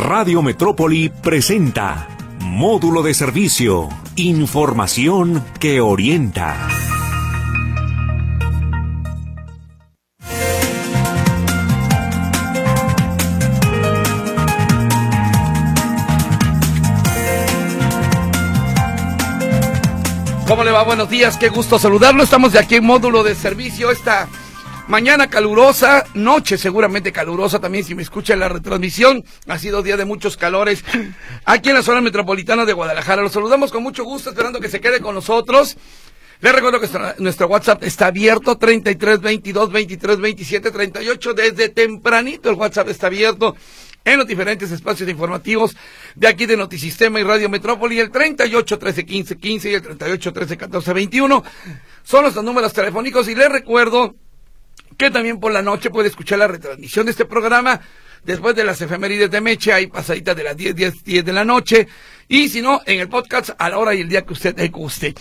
Radio Metrópoli presenta Módulo de Servicio, Información que orienta. ¿Cómo le va? Buenos días, qué gusto saludarlo. Estamos de aquí en módulo de servicio esta mañana calurosa, noche seguramente calurosa también si me escucha la retransmisión. Ha sido día de muchos calores aquí en la zona metropolitana de Guadalajara. Los saludamos con mucho gusto, esperando que se quede con nosotros. Les recuerdo que nuestro WhatsApp está abierto, 33 22 23 27 38. Desde tempranito el WhatsApp está abierto en los diferentes espacios informativos de aquí de Notisistema y Radio Metrópoli, el 38 13 15 15 y el 38 13 14 21. Son los números telefónicos y les recuerdo que también por la noche puede escuchar la retransmisión de este programa después de las efemérides de Meche, y pasaditas de las 10, 10, 10 de la noche, y si no, en el podcast a la hora y el día que usted le guste.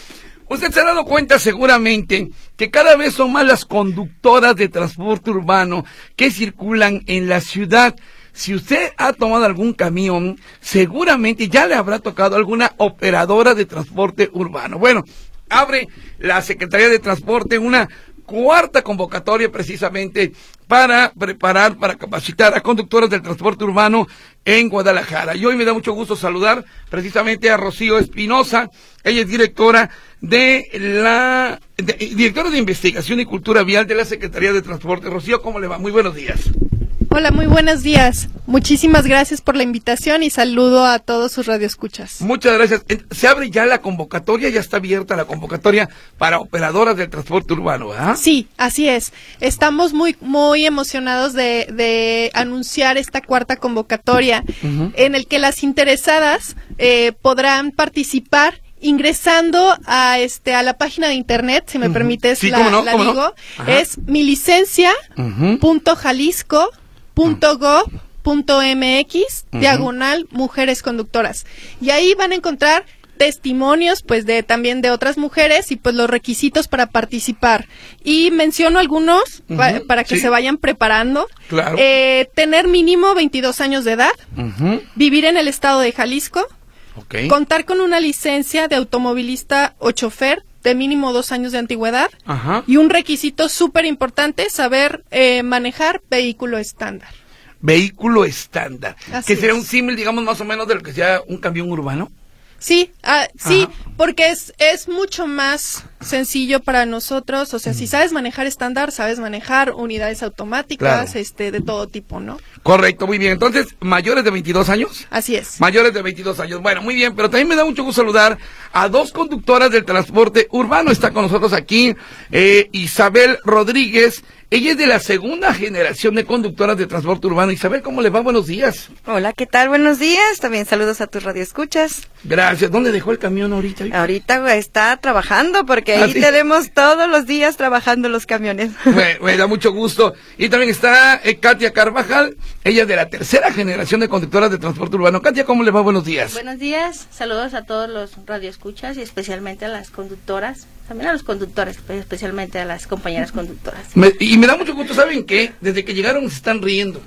Usted se ha dado cuenta seguramente que cada vez son más las conductoras de transporte urbano que circulan en la ciudad. Si usted ha tomado algún camión, seguramente ya le habrá tocado alguna operadora de transporte urbano. Bueno, abre la Secretaría de Transporte una cuarta convocatoria precisamente para preparar, para capacitar a conductores del transporte urbano en Guadalajara. Y hoy me da mucho gusto saludar precisamente a Rocío Espinosa. Ella es directora de la, directora de investigación y cultura vial de la Secretaría de Transporte. Rocío, ¿cómo le va? Muy buenos días. Hola, muy buenos días. Muchísimas gracias por la invitación y saludo a todos sus radioescuchas. Muchas gracias. Se abre ya la convocatoria, ya está abierta la convocatoria para operadoras del transporte urbano, ¿ah? Sí, así es. Estamos muy, muy emocionados de, de anunciar esta cuarta convocatoria en el que las interesadas eh, podrán participar ingresando a este a la página de internet, si me permites la, digo, es mi licencia .gov.mx diagonal mujeres conductoras. Y ahí van a encontrar testimonios pues de también de otras mujeres y pues los requisitos para participar. Y menciono algunos para que se vayan preparando. Eh, tener mínimo 22 años de edad vivir en el estado de Jalisco contar con una licencia de automovilista o chofer de mínimo dos años de antigüedad y un requisito súper importante, saber eh, manejar vehículo estándar. Vehículo estándar, que sería un símil, digamos, más o menos de lo que sea un camión urbano. Sí, ah, sí, porque es, es mucho más sencillo para nosotros. O sea, si sabes manejar estándar, sabes manejar unidades automáticas, este, de todo tipo, ¿no? Correcto, muy bien. Entonces, mayores de 22 años. Así es. Mayores de 22 años. Bueno, muy bien, pero también me da mucho gusto saludar a dos conductoras del transporte urbano. Está con nosotros aquí eh, Isabel Rodríguez ella es de la segunda generación de conductoras de transporte urbano. Isabel, ¿cómo le va? Buenos días. Hola, ¿qué tal? Buenos días. También saludos a tus radioescuchas. Gracias. ¿Dónde dejó el camión ahorita? Ahorita está trabajando porque ¿Ah, ahí tenemos todos los días trabajando los camiones. Me, da mucho gusto. Y también está eh, Katia Carvajal. Ella es de la tercera generación de conductoras de transporte urbano. Katia, ¿cómo le va? Buenos días. Buenos días. Saludos a todos los radioescuchas y especialmente a las conductoras también a los conductores, pues, especialmente a las compañeras conductoras. y me da mucho gusto, ¿saben qué? Desde que llegaron se están riendo.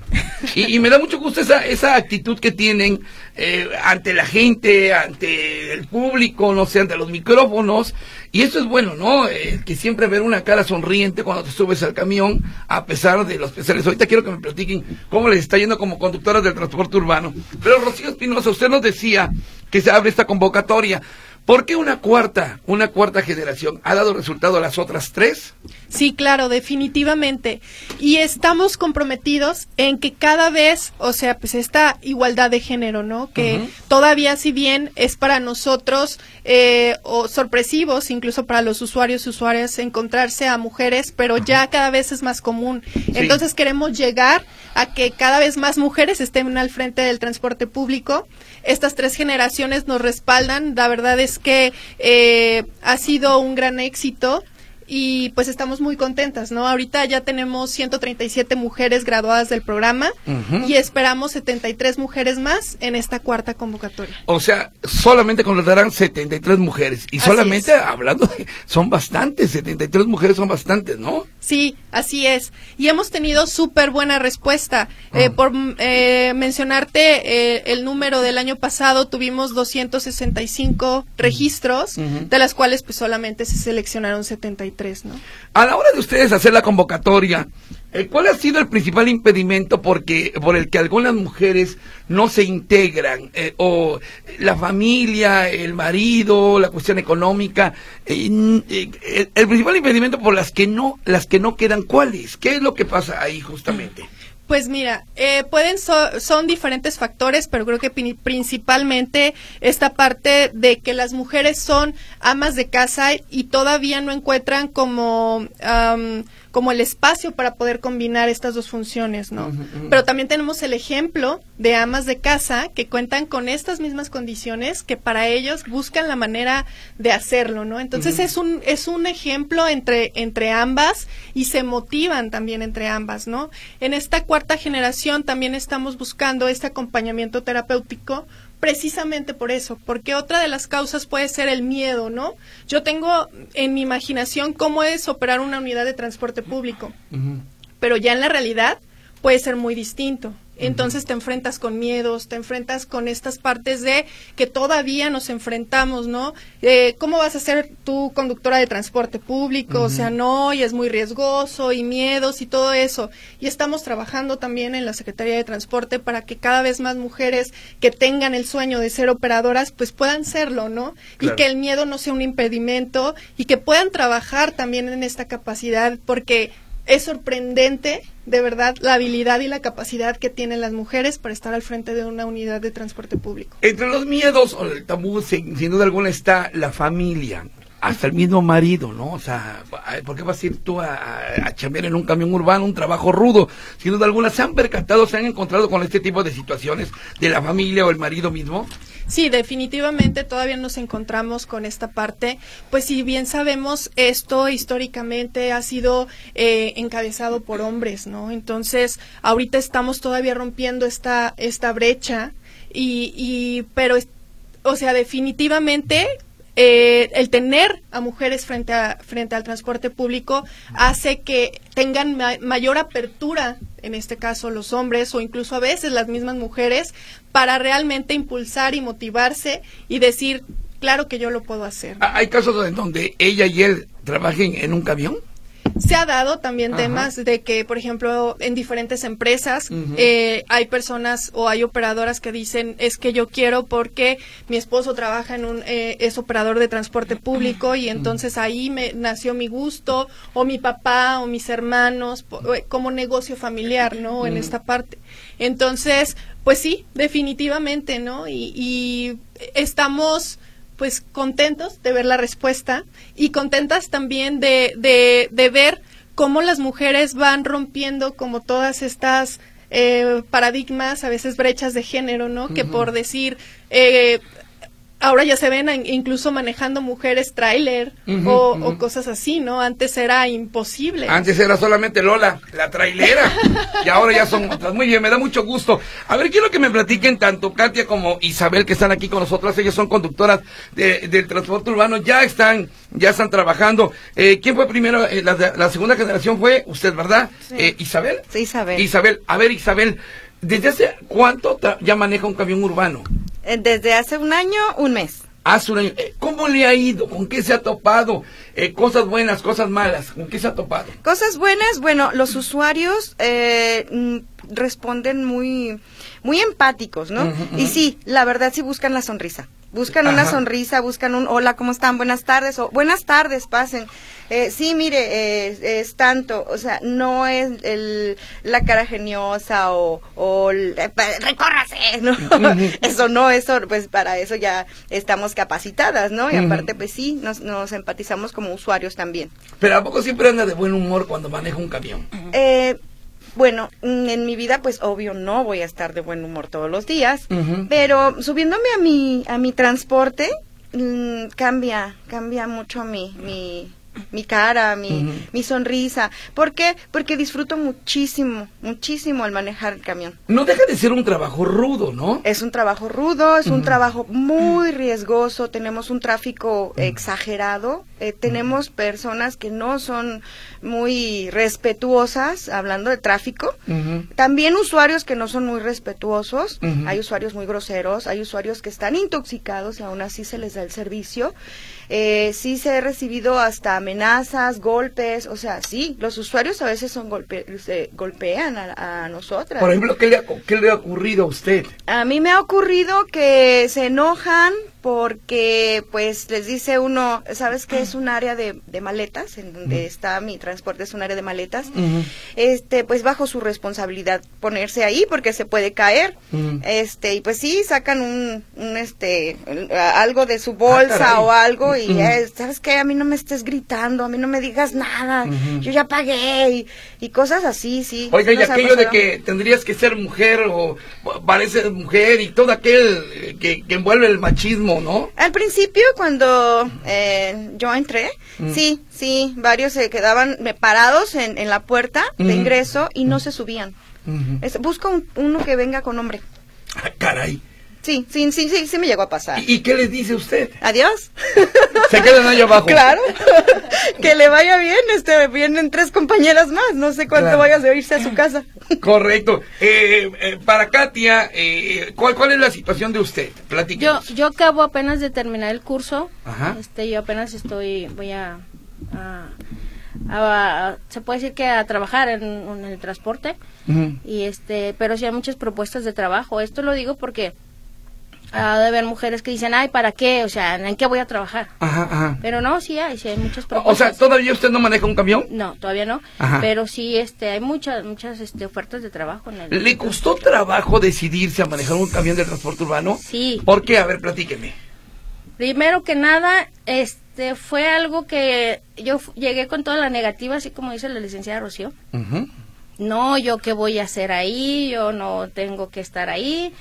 Y, me da mucho gusto esa, esa actitud que tienen eh, ante la gente, ante el público, no sé, ante los micrófonos. Y eso es bueno, ¿no? Eh, que siempre ver una cara sonriente cuando te subes al camión, a pesar de los pesares. Ahorita quiero que me platiquen cómo les está yendo como conductoras del transporte urbano. Pero Rocío Espinosa, usted nos decía que se abre esta convocatoria. ¿Por qué una cuarta, una cuarta generación? ¿Ha dado resultado a las otras tres? Sí, claro, definitivamente. Y estamos comprometidos en que cada vez, o sea, pues esta igualdad de género, ¿no? Que todavía, si bien es para nosotros eh, o sorpresivos, incluso para los usuarios y usuarias, encontrarse a mujeres, pero ya cada vez es más común. Entonces queremos llegar a que cada vez más mujeres estén al frente del transporte público. Estas tres generaciones nos respaldan. La verdad es que eh, ha sido un gran éxito y pues estamos muy contentas, ¿no? Ahorita ya tenemos 137 mujeres graduadas del programa y esperamos 73 mujeres más en esta cuarta convocatoria. O sea, solamente contratarán 73 mujeres y solamente hablando de, son bastantes, 73 mujeres son bastantes, ¿no? Sí, Así es. Y hemos tenido súper buena respuesta. Eh, Ah. por eh, mencionarte eh, el número del año pasado, tuvimos 265 registros, Ujú. de las cuales pues solamente se seleccionaron 73, ¿no? A la hora de ustedes hacer la convocatoria, eh, ¿cuál ha sido el principal impedimento porque, por el que algunas mujeres no se integran? Eh, o la familia, el marido, la cuestión económica. eh, el, principal impedimento por las que no, las que no quedan, ¿cuáles? ¿Qué es lo que pasa ahí justamente? Pues mira, eh, pueden so- son diferentes factores, pero creo que pri- principalmente esta parte de que las mujeres son amas de casa y todavía no encuentran como am, como el espacio para poder combinar estas dos funciones, ¿no? Pero también tenemos el ejemplo de amas de casa que cuentan con estas mismas condiciones que para ellos buscan la manera de hacerlo, ¿no? Entonces es un es un ejemplo entre entre ambas y se motivan también entre ambas, ¿no? En esta cuarta generación también estamos buscando este acompañamiento terapéutico precisamente por eso, porque otra de las causas puede ser el miedo, ¿no? Yo tengo en mi imaginación cómo es operar una unidad de transporte público pero ya en la realidad puede ser muy distinto. Entonces te enfrentas con miedos, te enfrentas con estas partes de que todavía nos enfrentamos, ¿no? Eh, ¿Cómo vas a ser tú conductora de transporte público? O sea, no, y es muy riesgoso, y miedos y todo eso. Y estamos trabajando también en la Secretaría de Transporte para que cada vez más mujeres que tengan el sueño de ser operadoras, pues puedan serlo, ¿no? Claro. Y que el miedo no sea un impedimento y que puedan trabajar también en esta capacidad, porque es sorprendente, de verdad, la habilidad y la capacidad que tienen las mujeres para estar al frente de una unidad de transporte público. Entre los miedos el tabú, sin, duda alguna, está la familia. Hasta el mismo marido, ¿no? O sea, ¿por qué vas a ir tú a, a, a chambear en un camión urbano, un trabajo rudo? Sin duda alguna, ¿se han percatado, se han encontrado con este tipo de situaciones de la familia o el marido mismo? Sí, definitivamente todavía nos encontramos con esta parte, pues si bien sabemos esto históricamente ha sido eh, encabezado por hombres, ¿no? Entonces ahorita estamos todavía rompiendo esta esta brecha y, y pero o sea definitivamente eh, el tener a mujeres frente a frente al transporte público hace que tengan ma- mayor apertura en este caso los hombres o incluso a veces las mismas mujeres para realmente impulsar y motivarse y decir claro que yo lo puedo hacer ¿Hay casos en donde ella y él trabajen en un camión? Se ha dado también Ajá. temas de que, por ejemplo, en diferentes empresas eh, hay personas o hay operadoras que dicen es que yo quiero porque mi esposo trabaja en un eh, es operador de transporte público y entonces ahí me nació mi gusto o mi papá o mis hermanos eh, como negocio familiar, ¿no? En esta parte. Entonces, pues sí, definitivamente, ¿no? Y, y estamos pues contentos de ver la respuesta y contentas también de, de, de ver cómo las mujeres van rompiendo como todas estas eh, paradigmas, a veces brechas de género, ¿no? Que por decir, eh, ahora ya se ven a- incluso manejando mujeres tráiler o, ujú. o cosas así, ¿no? Antes era imposible. Antes era solamente Lola, la trailera, y ahora ya son otras. Muy bien, me da mucho gusto. A ver, quiero que me platiquen tanto Katia como Isabel, que están aquí con nosotras. Ellas son conductoras de- del transporte urbano, ya están, ya están trabajando. Eh, ¿Quién fue primero? Eh, la, la segunda generación fue usted, ¿verdad? Sí. Eh, Isabel. Sí, Isabel. Isabel, a ver, Isabel, ¿desde hace cuánto ya maneja un camión urbano? Eh, Desde hace un año, un mes. Hace un año. Eh, ¿Cómo le ha ido? ¿Con qué se ha topado? Eh, cosas buenas, cosas malas. ¿Con qué se ha topado? Cosas buenas, bueno, los usuarios eh, mm, responden muy, muy empáticos, ¿no? Y sí, la verdad sí buscan la sonrisa. Buscan una sonrisa, buscan un hola, ¿cómo están? Buenas tardes o buenas tardes, pasen. Eh, sí, mire, eh, es tanto, o sea, no es el, la cara geniosa o, o el, eh, recórrase, ¿no? eso no, eso, pues para eso ya estamos capacitadas, ¿no? Y aparte, pues sí, nos, nos empatizamos como usuarios también. Pero ¿a poco siempre anda de buen humor cuando maneja un camión? Eh, bueno, mm, en mi vida, pues obvio no voy a estar de buen humor todos los días, pero subiéndome a mi a mi transporte mm, cambia cambia mucho mi mi mi cara, mi, mi sonrisa. ¿Por qué? Porque disfruto muchísimo, muchísimo al manejar el camión. No deja de ser un trabajo rudo, ¿no? Es un trabajo rudo, es un trabajo muy riesgoso, tenemos un tráfico exagerado, eh, tenemos personas que no son muy respetuosas, hablando de tráfico. También usuarios que no son muy respetuosos, hay usuarios muy groseros, hay usuarios que están intoxicados y aún así se les da el servicio. Eh, sí se ha recibido hasta amenazas, golpes, o sea, sí, los usuarios a veces son golpe, se golpean a, a nosotras. Por ejemplo, ¿qué le, ha, ¿qué le ha ocurrido a usted? A mí me ha ocurrido que se enojan porque pues les dice uno, ¿sabes qué es un área de, de maletas? En donde está mi transporte es un área de maletas. Este, pues bajo su responsabilidad ponerse ahí porque se puede caer. Este, y pues sí, sacan un, un este, algo de su bolsa Ah, caray. o algo y eh, ¿sabes qué? A mí no me estés gritando, a mí no me digas nada, yo ya pagué y, y cosas así, sí. Oiga, sí y aquello de que tendrías que ser mujer o pareces mujer y todo aquel eh, que, que envuelve el machismo, ¿no? Al principio, cuando eh, yo entré, Mm. sí, sí, varios se quedaban eh, parados en, en la puerta de Ujú. ingreso y no se subían. Es- un- uno que venga con hombre. Ah, caray. Sí, sí, sí, sí, sí me llegó a pasar. ¿Y, y qué les dice usted? Adiós. Se quedan ahí abajo. Claro. que le vaya bien, este, vienen tres compañeras más, no sé cuánto Claro. vayas de irse a su casa. Correcto. Eh, eh, para Katia, eh, ¿cuál, ¿cuál es la situación de usted? Yo, Platíquenos. yo acabo apenas de terminar el curso. Ajá. Este, yo apenas estoy, voy a, a- a- a- se puede decir que a trabajar en, en el transporte. Y este, pero sí hay muchas propuestas de trabajo. Esto lo digo porque ha de haber mujeres que dicen, ay, ¿para qué? O sea, ¿en qué voy a trabajar? Ajá, ajá. Pero no, sí hay, sí hay muchas O propuestas. sea, ¿todavía usted no maneja un camión? No, todavía no. Ajá. Pero sí, este, hay muchas, muchas, este, ofertas de trabajo en el. ¿Le costó trabajo decidirse a manejar un camión de transporte urbano? Sí. ¿Por qué? A ver, platíqueme. Primero que nada, este, fue algo que yo llegué con toda la negativa, así como dice la licenciada Rocío. Ujú. No, yo qué voy a hacer ahí, yo no tengo que estar ahí.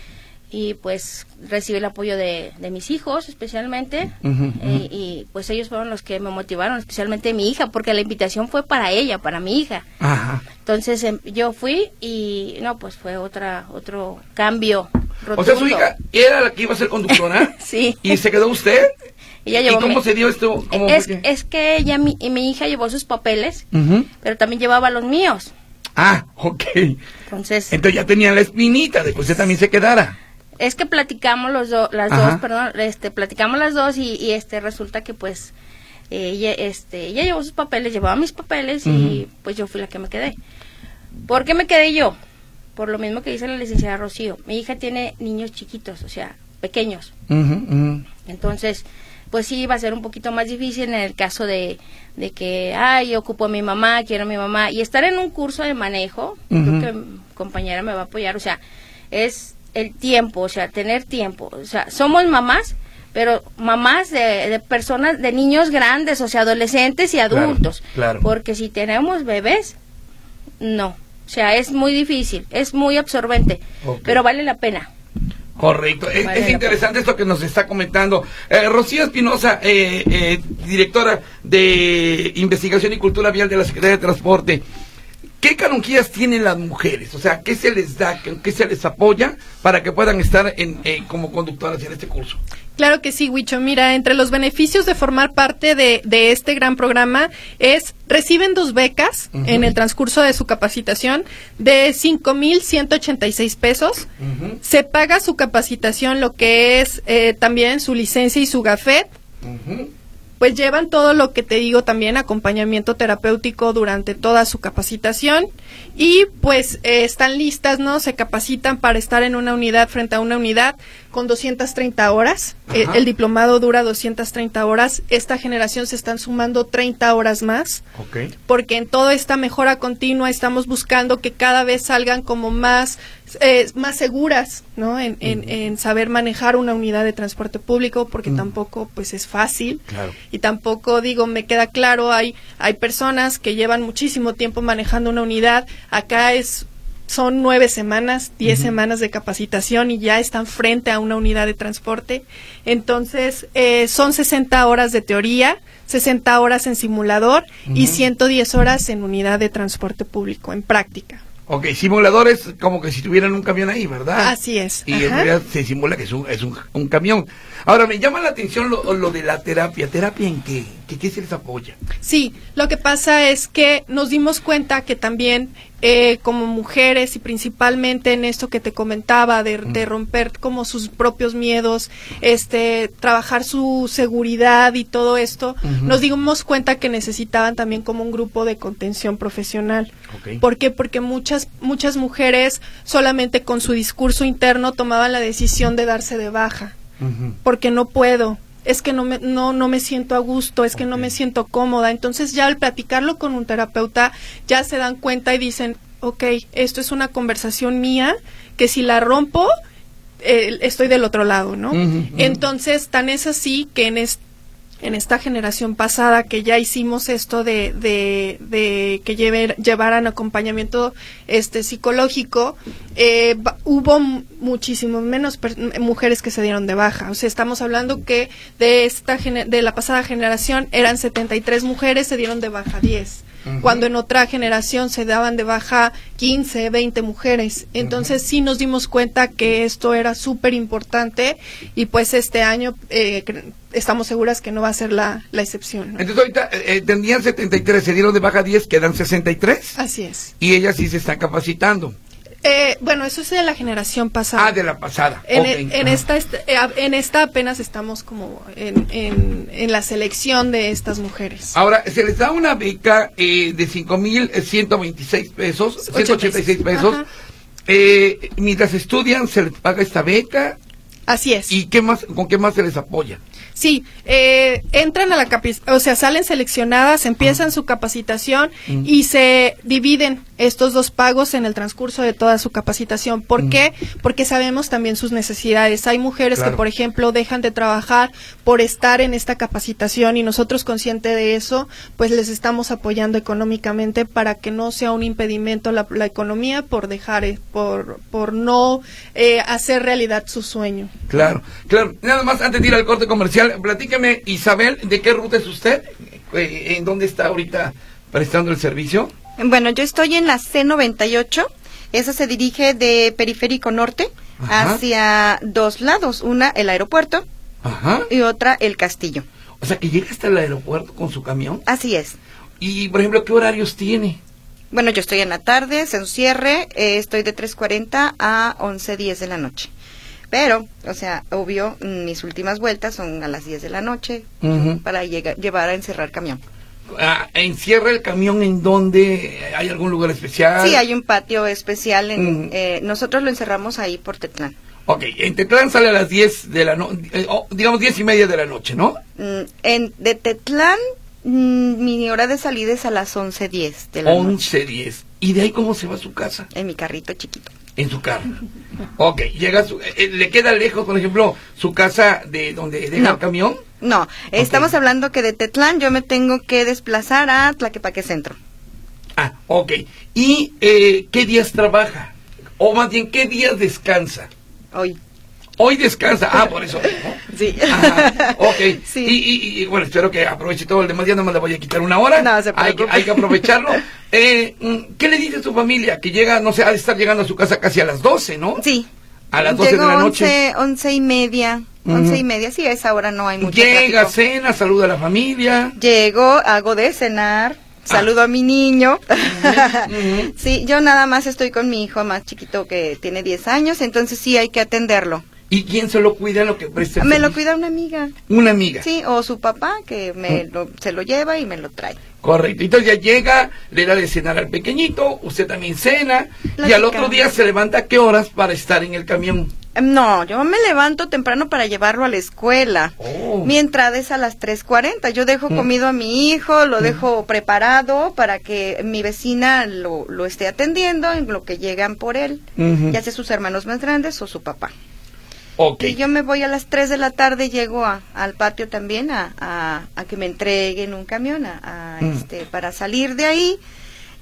Y pues recibí el apoyo de, de mis hijos especialmente. Eh, y pues ellos fueron los que me motivaron, especialmente mi hija, porque la invitación fue para ella, para mi hija. Ajá. Entonces em, yo fui y no, pues fue otra otro cambio. O sea, su rotundo. hija era la que iba a ser conductora. Sí. ¿Y se quedó usted? ¿Y cómo mi- se dio esto? ¿Cómo es, es que ella, mi, y mi hija llevó sus papeles, pero también llevaba los míos. Ah, ok. Entonces, Entonces ya tenían la espinita de que usted también se quedara. Es que platicamos los do- las Ajá. dos, perdón, este, platicamos las dos y, y, este resulta que pues ella, este, ella llevó sus papeles, llevaba mis papeles y pues yo fui la que me quedé. ¿Por qué me quedé yo? Por lo mismo que dice la licenciada Rocío. Mi hija tiene niños chiquitos, o sea, pequeños. Entonces, pues sí, va a ser un poquito más difícil en el caso de, de que, ay, ocupo a mi mamá, quiero a mi mamá. Y estar en un curso de manejo, creo que mi compañera me va a apoyar, o sea, es el tiempo, o sea, tener tiempo. O sea, somos mamás, pero mamás de, de personas, de niños grandes, o sea, adolescentes y adultos. claro. Porque si tenemos bebés, no. O sea, es muy difícil, es muy absorbente, pero vale la pena. Correcto. Es, Vale es la interesante esto que nos está comentando. Eh, Rocío Espinosa, eh, eh, directora de Investigación y Cultura Vial de la Secretaría de Transporte. ¿Qué canonjías tienen las mujeres? O sea, ¿qué se les da, qué, se les apoya para que puedan estar en, eh, como conductoras en este curso? Claro que sí, Huicho. Mira, entre los beneficios de formar parte de, de este gran programa es reciben dos becas en el transcurso de su capacitación de 5.186 pesos. Ujú, Se paga su capacitación, lo que es eh, también su licencia y su gafet. ujú. Pues llevan todo lo que te digo también, acompañamiento terapéutico durante toda su capacitación y pues eh, están listas, ¿no? Se capacitan para estar en una unidad frente a una unidad con 230 horas. Eh, el diplomado dura 230 horas. Esta generación se están sumando 30 horas más porque en toda esta mejora continua estamos buscando que cada vez salgan como más eh, más seguras, ¿no? En, en- en saber manejar una unidad de transporte público, porque tampoco pues es fácil. Claro. Y tampoco digo, me queda claro, hay hay personas que llevan muchísimo tiempo manejando una unidad. Acá es son nueve semanas, diez semanas de capacitación y ya están frente a una unidad de transporte. Entonces, eh, son 60 horas de teoría, 60 horas en simulador y 110 horas en unidad de transporte público, en práctica. Ok, simuladores como que si tuvieran un camión ahí, ¿verdad? Así es, Y en realidad se simula que es un, es un, un camión. Ahora, me llama la atención lo, lo de la terapia. ¿Terapia en qué? ¿Qué, qué se les apoya? Sí, lo que pasa es que nos dimos cuenta que también eh, como mujeres y principalmente en esto que te comentaba de, de, romper como sus propios miedos, este, trabajar su seguridad y todo esto, uh -huh. nos dimos cuenta que necesitaban también como un grupo de contención profesional. Okay. ¿Por qué? Porque muchas muchas mujeres solamente con su discurso interno tomaban la decisión de darse de baja, uh -huh. porque no puedo, es que no me, no, no me siento a gusto, es que okay. no me siento cómoda. Entonces ya al platicarlo con un terapeuta ya se dan cuenta y dicen, ok, esto es una conversación mía que si la rompo, eh, estoy del otro lado, ¿no? Uh -huh, uh -huh. Entonces, tan es así que en este en esta generación pasada que ya hicimos esto de, de, de que llevaran acompañamiento este psicológico, eh, hubo muchísimo menos mujeres que se dieron de baja. O sea, estamos hablando que de esta de la pasada generación eran 73 mujeres, se dieron de baja 10. Uh -huh. Cuando en otra generación se daban de baja 15, 20 mujeres. Entonces uh -huh. sí nos dimos cuenta que esto era súper importante y pues este año eh, estamos seguras que no va a ser la, la excepción. ¿no? Entonces ahorita eh, tenían 73, se dieron de baja 10, quedan 63. Así es. Y ellas sí se están capacitando. Eh, bueno, eso es de la generación pasada. Ah, de la pasada. En, okay. en esta, en esta apenas estamos como en, en, en, la selección de estas mujeres. Ahora, se les da una beca eh, de 5.126 pesos, 186 pesos. Eh, mientras estudian, se les paga esta beca. Así es. ¿Y qué más, con qué más se les apoya? Sí, eh, entran a la o sea, salen seleccionadas, empiezan uh -huh. su capacitación uh -huh. y se dividen estos dos pagos en el transcurso de toda su capacitación. ¿Por uh -huh. qué? Porque sabemos también sus necesidades. Hay mujeres claro. que, por ejemplo, dejan de trabajar por estar en esta capacitación y nosotros, conscientes de eso, pues les estamos apoyando económicamente para que no sea un impedimento la, la economía por dejar, eh, por, por no eh, hacer realidad su sueño. Claro, claro. Nada más antes de ir al corte comercial, platícame, Isabel, ¿de qué ruta es usted? Eh, ¿En dónde está ahorita prestando el servicio? Bueno, yo estoy en la C98. Esa se dirige de Periférico Norte Ajá. hacia dos lados. Una, el aeropuerto. Ajá. Y otra, el castillo. O sea, que llega hasta el aeropuerto con su camión. Así es. Y, por ejemplo, ¿qué horarios tiene? Bueno, yo estoy en la tarde, un cierre, eh, estoy de 3.40 a 11.10 de la noche. Pero, o sea, obvio, mis últimas vueltas son a las 10 de la noche uh -huh. para llegar, llevar a encerrar camión. Ah, ¿Encierra el camión en donde hay algún lugar especial? Sí, hay un patio especial. En, uh -huh. eh, nosotros lo encerramos ahí por Tetlán. Ok, en Tetlán sale a las 10 de la noche, eh, oh, digamos 10 y media de la noche, ¿no? Mm, en, de Tetlán, mm, mi hora de salida es a las 11.10 de la 11, noche. 11.10. ¿Y de ahí cómo se va a su casa? En mi carrito chiquito. En su carro. ok, llega su, eh, ¿le queda lejos, por ejemplo, su casa de donde deja no. el camión? No, okay. estamos hablando que de Tetlán yo me tengo que desplazar a Tlaquepaque Centro. Ah, ok. ¿Y eh, qué días trabaja? O más bien, ¿qué días descansa? Hoy. Hoy descansa, ah, por eso. ¿no? Sí. Ajá, ok. Sí. Y, y, y, bueno, espero que aproveche todo el demás día, no me le voy a quitar una hora. No, se hay, que, hay que aprovecharlo. eh, ¿Qué le dice a su familia? Que llega, no sé, ha de estar llegando a su casa casi a las 12, ¿no? Sí. A las 12 Llego de la noche. 11, 11 y media. Once uh -huh. y media, sí, a esa hora no hay mucho Llega, tráfico. cena, saluda a la familia. Llego, hago de cenar, saludo ah. a mi niño. Uh -huh, uh -huh. sí, yo nada más estoy con mi hijo más chiquito que tiene 10 años, entonces sí hay que atenderlo. ¿Y quién se lo cuida lo que presta? Me lo cuida una amiga. Una amiga. Sí, o su papá que me lo, se lo lleva y me lo trae. Correcto. Entonces ya llega, le da de cenar al pequeñito, usted también cena, la y al otro día se levanta a qué horas para estar en el camión. No, yo me levanto temprano para llevarlo a la escuela. Oh. Mi entrada es a las 3.40. Yo dejo comido a mi hijo, lo dejo preparado para que mi vecina lo, lo, esté atendiendo en lo que llegan por él, uh -huh. ya sea sus hermanos más grandes o su papá. Okay. Y yo me voy a las 3 de la tarde, llego a, al patio también a, a, a, que me entreguen un camión a, mm. este, para salir de ahí,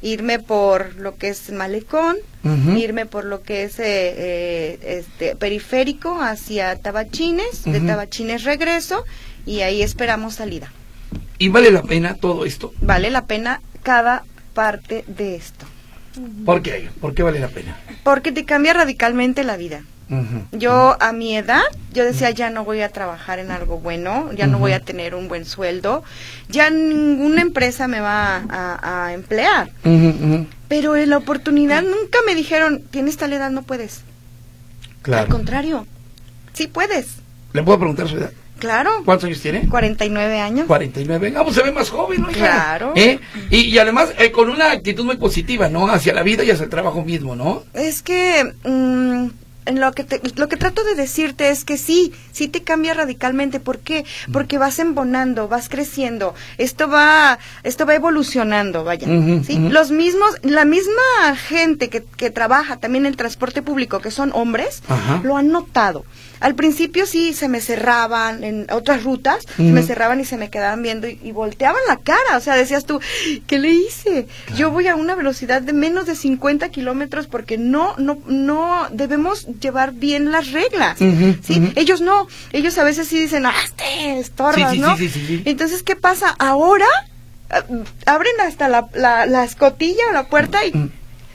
irme por lo que es Malecón, uh -huh. irme por lo que es eh, eh, este, periférico hacia Tabachines, uh -huh. de Tabachines regreso y ahí esperamos salida. ¿Y vale la pena todo esto? Vale la pena cada parte de esto. ¿Por qué? ¿Por qué vale la pena? Porque te cambia radicalmente la vida. Yo a mi edad, yo decía, ya no voy a trabajar en algo bueno, ya no voy a tener un buen sueldo, ya ninguna empresa me va a, a emplear. Pero en la oportunidad nunca me dijeron, tienes tal edad, no puedes. Claro. Al contrario, sí puedes. ¿Le puedo preguntar su edad? Claro. ¿Cuántos años tiene? 49 años. 49. Vamos, se ve más joven, ¿no? hija? Claro. ¿Eh? Y, y además eh, con una actitud muy positiva, ¿no? Hacia la vida y hacia el trabajo mismo, ¿no? Es que mm, en lo que te- lo que trato de decirte es que sí, sí te cambia radicalmente. ¿Por qué? Porque vas embonando, vas creciendo. Esto va, esto va evolucionando, vaya. ¿sí? Los mismos, la misma gente que, que trabaja también en el transporte público, que son hombres, Ajá. lo han notado. Al principio sí se me cerraban en otras rutas, se me cerraban y se me quedaban viendo y, y volteaban la cara. O sea, decías tú, ¿qué le hice? Yo voy a una velocidad de menos de 50 kilómetros porque no, no, no debemos llevar bien las reglas. ¿sí? Ellos no, ellos a veces sí dicen, ah, este, estorbas, Sí, sí, ¿no? sí. Entonces, ¿qué pasa? Ahora ah, abren hasta la, la, la escotilla o la puerta y...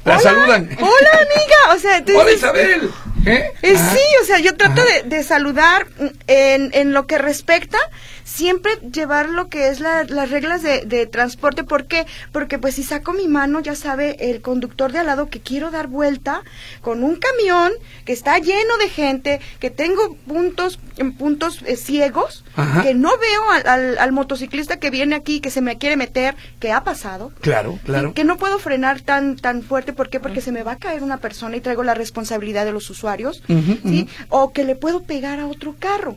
La "Hola, saludan. Hola, amiga. O sea, Hola Isabel. ¿Eh? eh, Ajá. sí, o sea, yo trato de, de saludar en, en lo que respecta, siempre llevar lo que es la- las reglas de, de transporte. ¿Por qué? Porque pues si saco mi mano, ya sabe el conductor de al lado que quiero dar vuelta con un camión que está lleno de gente, que tengo puntos, en puntos eh, ciegos, Ajá. que no veo al, al- al motociclista que viene aquí, que se me quiere meter, que ha pasado. Claro, claro. Que no puedo frenar tan tan fuerte, ¿por qué? Porque se me va a caer una persona y traigo la responsabilidad de los usuarios, ¿sí? O que le puedo pegar a otro carro.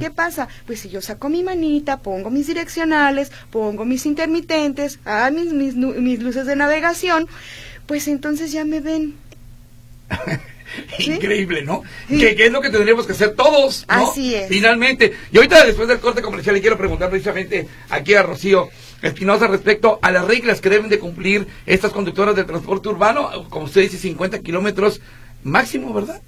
¿Qué pasa? Pues si yo saco mi manita, pongo mis direccionales, pongo mis intermitentes, ah, mis, mis, mis luces de navegación, pues entonces ya me ven. ¿Sí? Increíble, ¿no? Sí. Que, que es lo que tendríamos que hacer todos, ¿no? Así es. Finalmente. Y ahorita, después del corte comercial, le quiero preguntar precisamente aquí a Rocío Espinosa respecto a las reglas que deben de cumplir estas conductoras de transporte urbano. Como usted dice, 50 kilómetros máximo, ¿verdad?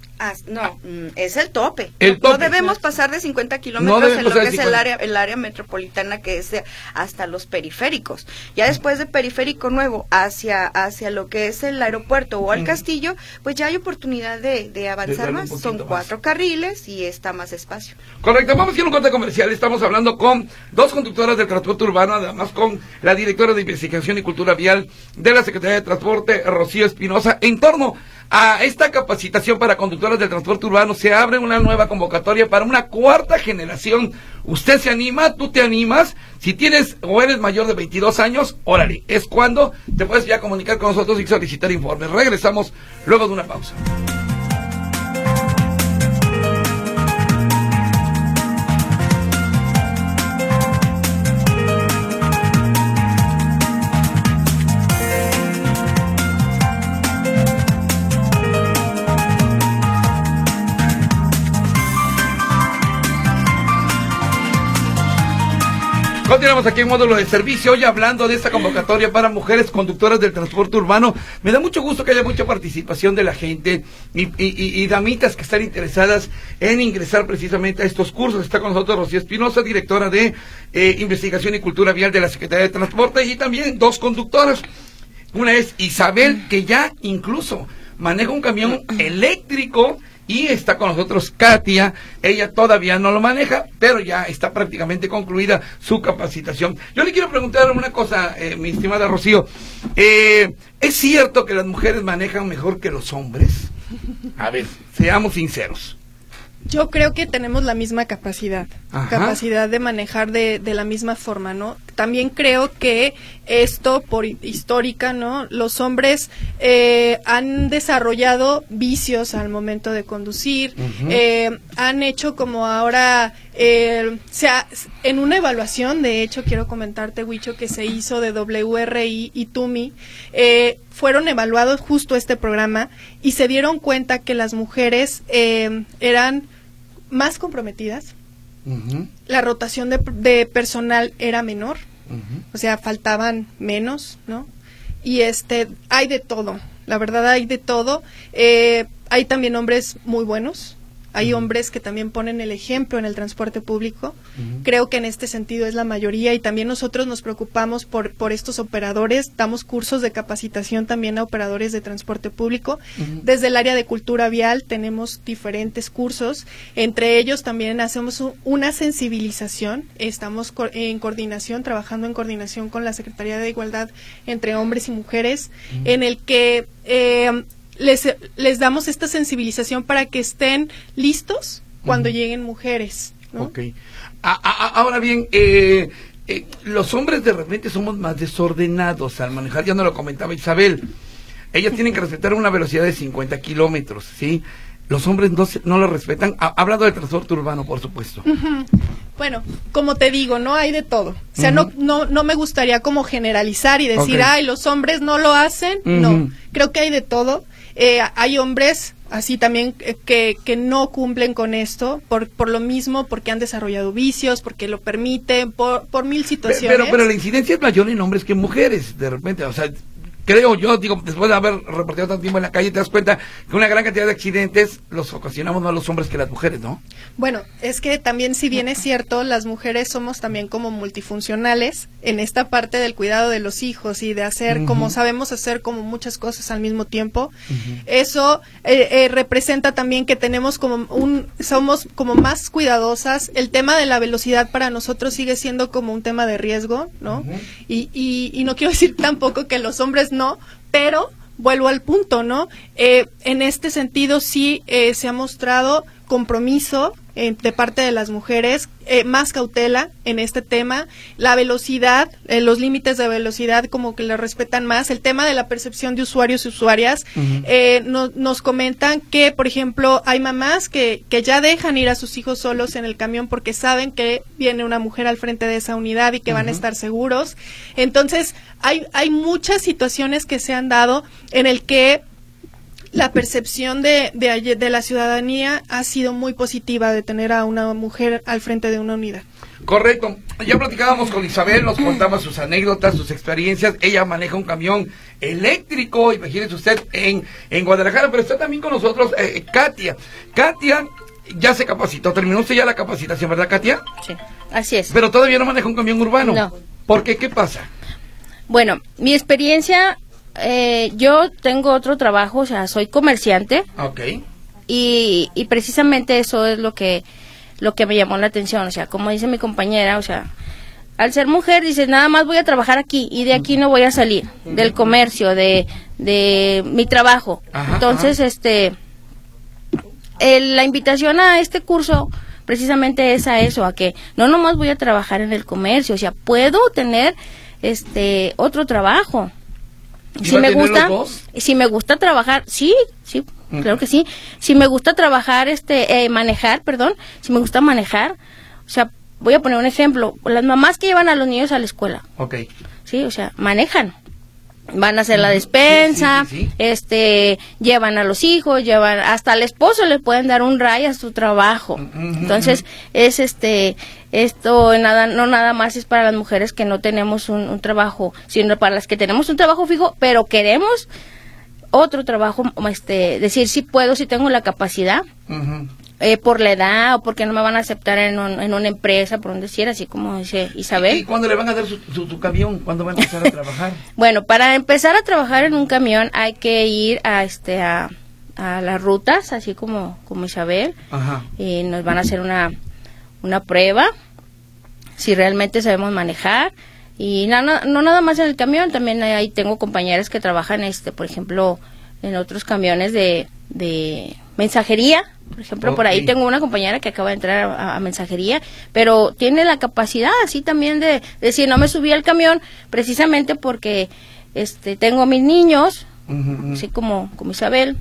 No, mm, es el tope. El No- tope. No debemos pasar de 50 No kilómetros en lo que es el 50. área, el área metropolitana, que es hasta los periféricos. Ya después de periférico nuevo hacia, hacia lo que es el aeropuerto o al castillo, pues ya hay oportunidad de, de avanzar más. Son más. cuatro carriles y está más espacio. Correcto, vamos a ir a un corte comercial. Estamos hablando con dos conductoras del transporte urbano, además con la directora de Investigación y Cultura Vial de la Secretaría de Transporte, Rocío Espinosa, en torno a esta capacitación para conductoras del transporte urbano. Se abre una nueva convocatoria para una cuarta generación. ¿Usted se anima? ¿Tú te animas? Si tienes o eres mayor de 22 años, órale, es cuando te puedes ya comunicar con nosotros y solicitar informes. Regresamos luego de una pausa. Continuamos aquí en módulo de servicio, hoy hablando de esta convocatoria para mujeres conductoras del transporte urbano. Me da mucho gusto que haya mucha participación de la gente y, damitas que están interesadas en ingresar precisamente a estos cursos. Está con nosotros Rocío Espinosa, directora de eh, Investigación y Cultura Vial de la Secretaría de Transporte y también dos conductoras. Una es Isabel, que ya incluso maneja un camión eléctrico y está con nosotros Katia. Ella todavía no lo maneja, pero ya está prácticamente concluida su capacitación. Yo le quiero preguntar una cosa, eh, mi estimada Rocío. Eh, ¿Es cierto que las mujeres manejan mejor que los hombres? A ver, seamos sinceros. Yo creo que tenemos la misma capacidad, Ajá. capacidad de manejar de, de la misma forma, ¿no? También creo que esto, por hi- histórica, ¿no? Los hombres eh, han desarrollado vicios al momento de conducir, eh, han hecho como ahora, eh, se ha- en una evaluación, de hecho, quiero comentarte, Huicho, que se hizo de WRI y TUMI, eh, fueron evaluados justo este programa y se dieron cuenta que las mujeres eh, eran más comprometidas, la rotación de, de personal era menor, o sea, faltaban menos, ¿no? Y este, hay de todo, la verdad hay de todo. Eh, hay también hombres muy buenos, hay hombres que también ponen el ejemplo en el transporte público. Creo que en este sentido es la mayoría y también nosotros nos preocupamos por, por estos operadores, damos cursos de capacitación también a operadores de transporte público. Desde el área de cultura vial tenemos diferentes cursos, entre ellos también hacemos una sensibilización, estamos en coordinación, trabajando en coordinación con la Secretaría de Igualdad entre hombres y mujeres, en el que eh, les, les damos esta sensibilización para que estén listos cuando lleguen mujeres. Ok. ahora bien, eh, eh, los hombres de repente somos más desordenados al manejar, ya no lo comentaba Isabel. Ellas tienen que respetar una velocidad de 50 kilómetros, ¿sí? Los hombres no, no lo respetan. Ha, hablado del transporte urbano, por supuesto. Bueno, como te digo, no hay de todo. O sea, no, no, no me gustaría como generalizar y decir, ay, los hombres no lo hacen. No, creo que hay de todo. Eh, hay hombres así también eh, que, que no cumplen con esto por, por lo mismo, porque han desarrollado vicios, porque lo permiten, por, por mil situaciones. Pero, pero la incidencia es mayor en hombres que en mujeres, de repente. O sea, creo yo, digo, después de haber reportado tanto tiempo en la calle, te das cuenta que una gran cantidad de accidentes los ocasionamos más los hombres que las mujeres, ¿no? Bueno, es que también, si bien es cierto, las mujeres somos también como multifuncionales en esta parte del cuidado de los hijos y de hacer, como sabemos hacer como muchas cosas al mismo tiempo. Eso eh, eh, representa también que tenemos como un, somos como más cuidadosas. El tema de la velocidad para nosotros sigue siendo como un tema de riesgo, ¿no? y, y, y no quiero decir tampoco que los hombres no, pero vuelvo al punto, ¿no? Eh, en este sentido sí eh, se ha mostrado compromiso eh, de parte de las mujeres, eh, más cautela en este tema, la velocidad, eh, los límites de velocidad como que le respetan más, el tema de la percepción de usuarios y usuarias, nos comentan que, por ejemplo, hay mamás que, que ya dejan ir a sus hijos solos en el camión porque saben que viene una mujer al frente de esa unidad y que van a estar seguros. Entonces, hay, hay muchas situaciones que se han dado en el que la percepción de, de, de, la ciudadanía ha sido muy positiva de tener a una mujer al frente de una unidad. Correcto. Ya platicábamos con Isabel, nos contaba sus anécdotas, sus experiencias. Ella maneja un camión eléctrico, imagínese usted, en, en Guadalajara, pero está también con nosotros eh, Katia. Katia ya se capacitó, terminó usted ya la capacitación, ¿verdad, Katia? Sí, así es. Pero todavía no maneja un camión urbano. No. ¿Por qué? ¿Qué pasa? Bueno, mi experiencia eh, yo tengo otro trabajo, o sea, soy comerciante. Ok. Y, y precisamente eso es lo que, lo que me llamó la atención. O sea, como dice mi compañera, o sea, al ser mujer dices, nada más voy a trabajar aquí y de aquí no voy a salir, del comercio, de, de mi trabajo. Entonces, este, la invitación a este curso precisamente es a eso, a que no nomás voy a trabajar en el comercio, o sea, puedo tener este otro trabajo si me gusta. si me gusta trabajar. Sí sí claro que sí. Si me gusta trabajar este eh, manejar perdón. Si me gusta manejar. O sea voy a poner un ejemplo. Las mamás que llevan a los niños a la escuela. Ok. sí o sea manejan van a hacer la despensa, este, llevan a los hijos, llevan hasta al esposo le pueden dar un ray a su trabajo. Entonces, es este, esto nada, no nada más es para las mujeres que no tenemos un, trabajo, sino para las que tenemos un trabajo fijo, pero queremos otro trabajo, este, decir si puedo, si tengo la capacidad. Eh, por la edad o porque no me van a aceptar en, en una empresa, por un decir, así como dice Isabel. ¿Y cuándo le van a dar su, camión? ¿Cuándo va a empezar a trabajar? bueno, para empezar a trabajar en un camión hay que ir a este a, las rutas, así como, como Isabel. Y nos van a hacer una, una prueba, si realmente sabemos manejar. Y no, no, nada más en el camión, también ahí tengo compañeras que trabajan, este por ejemplo, en otros camiones de, de mensajería, por ejemplo, por ahí tengo una compañera que acaba de entrar a, mensajería, pero tiene la capacidad así también de, decir, no me subí al camión precisamente porque este tengo mis niños, así como, como Isabel,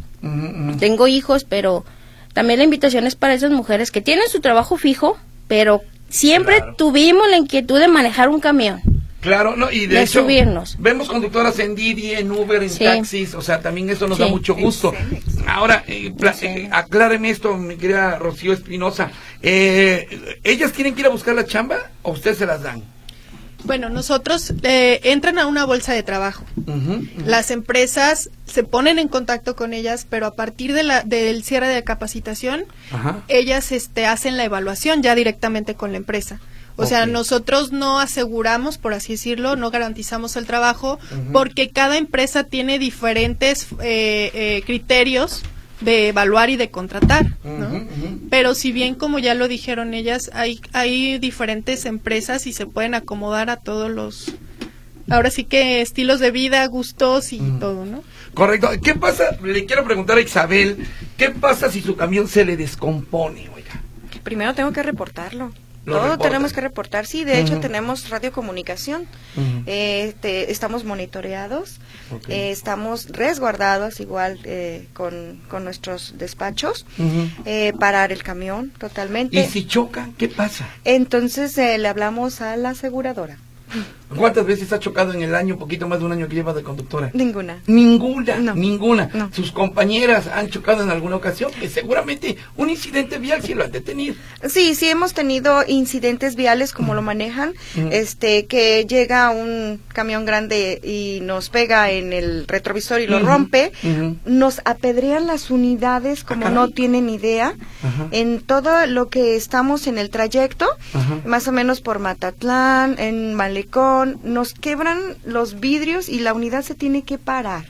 tengo hijos, pero también la invitación es para esas mujeres que tienen su trabajo fijo, pero siempre tuvimos la inquietud de manejar un camión. Claro, no, y de, hecho, vemos conductoras en Didi, en Uber, en taxis, o sea, también eso nos da mucho gusto. Ahora, eh, eh, acláreme esto, mi querida Rocío Espinosa. Eh, ¿Ellas tienen que ir a buscar la chamba o ustedes se las dan? Bueno, nosotros eh, entran a una bolsa de trabajo. Las empresas se ponen en contacto con ellas, pero a partir de la, del cierre de capacitación, Ajá. ellas este, hacen la evaluación ya directamente con la empresa. O sea, nosotros no aseguramos, por así decirlo, no garantizamos el trabajo, porque cada empresa tiene diferentes eh, eh, criterios de evaluar y de contratar. Pero si bien, como ya lo dijeron ellas, hay, hay diferentes empresas y se pueden acomodar a todos los, ahora sí que estilos de vida, gustos y Mm. todo, ¿no? Correcto. ¿Qué pasa? Le quiero preguntar a Isabel, ¿qué pasa si su camión se le descompone, oiga? Primero tengo que reportarlo. Lo Todo tenemos que reportar. Sí, de hecho tenemos radiocomunicación. Eh, te- estamos monitoreados, eh, estamos resguardados igual eh, con, con nuestros despachos. Eh, parar el camión totalmente. ¿Y si choca, qué pasa? Entonces eh, le hablamos a la aseguradora. ¿Cuántas veces ha chocado en el año, poquito más de un año que lleva de conductora? Ninguna. Ninguna, No. ninguna. No. Sus compañeras han chocado en alguna ocasión, que seguramente un incidente vial sí lo han detenido. Sí, sí hemos tenido incidentes viales como lo manejan, este que llega un camión grande y nos pega en el retrovisor y lo rompe, nos apedrean las unidades como Ah, no caray. tienen idea. Ajá. En todo lo que estamos en el trayecto, Ajá. más o menos por Matatlán, en Malecón, nos quebran los vidrios y la unidad se tiene que parar.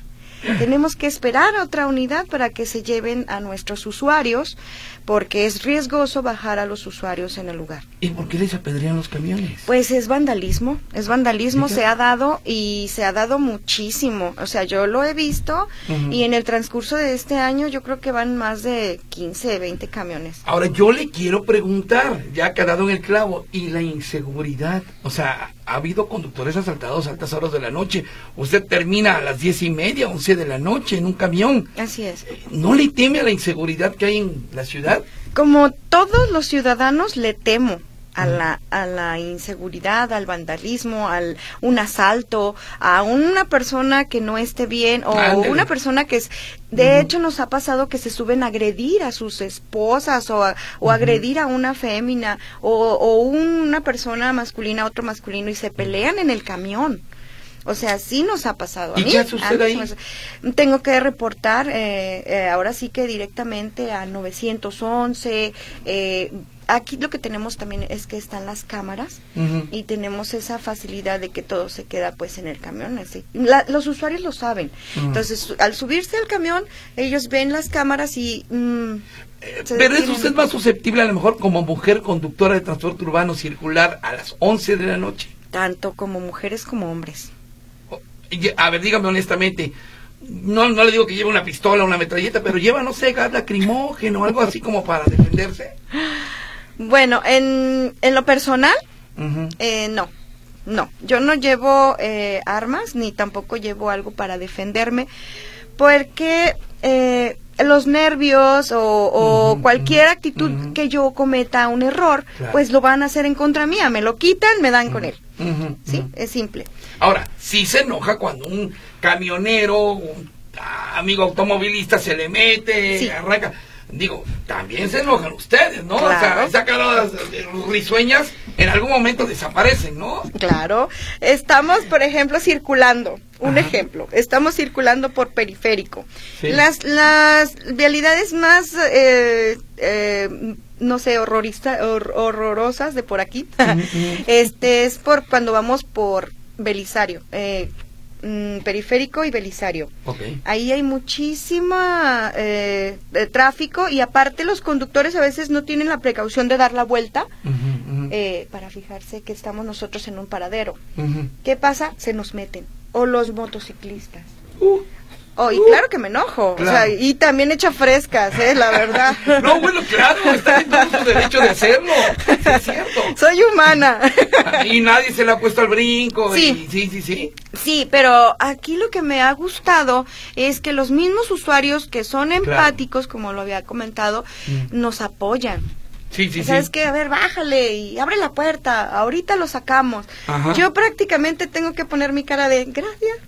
Tenemos que esperar a otra unidad para que se lleven a nuestros usuarios, porque es riesgoso bajar a los usuarios en el lugar. ¿Y por qué les apedrean los camiones? Pues es vandalismo, es vandalismo, se ha dado y se ha dado muchísimo. O sea, yo lo he visto y en el transcurso de este año yo creo que van más de 15, 20 camiones. Ahora yo le quiero preguntar, ya que ha dado en el clavo, y la inseguridad. O sea, ha habido conductores asaltados a altas horas de la noche. Usted termina a las diez y media, once de la noche en un camión. Así es. ¿No le teme a la inseguridad que hay en la ciudad? Como todos los ciudadanos le temo a la, a la inseguridad, al vandalismo, al un asalto, a una persona que no esté bien o una persona que es, de hecho nos ha pasado que se suben a agredir a sus esposas o, a- o agredir a una fémina o, o una persona masculina a otro masculino y se pelean en el camión. O sea, sí nos ha pasado. A ¿Y mí, qué a mí ahí? Tengo que reportar, eh, eh, ahora sí que directamente al 911. eh, aquí lo que tenemos también es que están las cámaras y tenemos esa facilidad de que todo se queda pues en el camión. así. La- los usuarios lo saben. Entonces, al subirse al camión, ellos ven las cámaras y... mm, Eh, Pero es usted más susceptible a lo mejor como mujer conductora de transporte urbano circular a las 11 de la noche. Tanto como mujeres como hombres. A ver, dígame honestamente, no, no le digo que lleve una pistola o una metralleta, pero lleva, no sé, gas lacrimógeno o algo así como para defenderse. Bueno, en, en lo personal. Eh, no, no. Yo no llevo eh, armas ni tampoco llevo algo para defenderme porque eh, los nervios o, cualquier actitud que yo cometa un error, Claro. pues lo van a hacer en contra mía. Me lo quitan, me dan con él. ¿Sí? Es simple. Ahora, sí se enoja cuando un camionero, un amigo automovilista se le mete, Sí. arranca. Digo, también se enojan ustedes, ¿no? O sea, Claro. esas caras eh, risueñas en algún momento desaparecen, ¿no? Claro. Estamos, por ejemplo, circulando. Un Ajá. ejemplo. Estamos circulando por periférico. Sí. Las, las vialidades más, eh, eh, no sé, horrorista, hor- horrorosas de por aquí, este es por cuando vamos por Belisario, eh, mm, periférico y Belisario. Ok. Ahí hay muchísima eh, de tráfico y aparte los conductores a veces no tienen la precaución de dar la vuelta ujú. eh, para fijarse que estamos nosotros en un paradero. Ujú. ¿Qué pasa? Se nos meten. O los motociclistas. Uh. Oh, y Uh. claro que me enojo. Claro. O sea, y también echa frescas, ¿eh? La verdad. No, bueno, claro, está en todo su derecho de hacerlo. Sí, es cierto. Soy humana. Y nadie se le ha puesto al brinco. Sí. Y, sí, sí, sí. Sí, pero aquí lo que me ha gustado es que los mismos usuarios que son empáticos, como lo había comentado, Mm. nos apoyan. Sí, sí, ¿Sabes sí. qué? A ver, bájale y abre la puerta. Ahorita lo sacamos. Ajá. Yo prácticamente tengo que poner mi cara de gracias.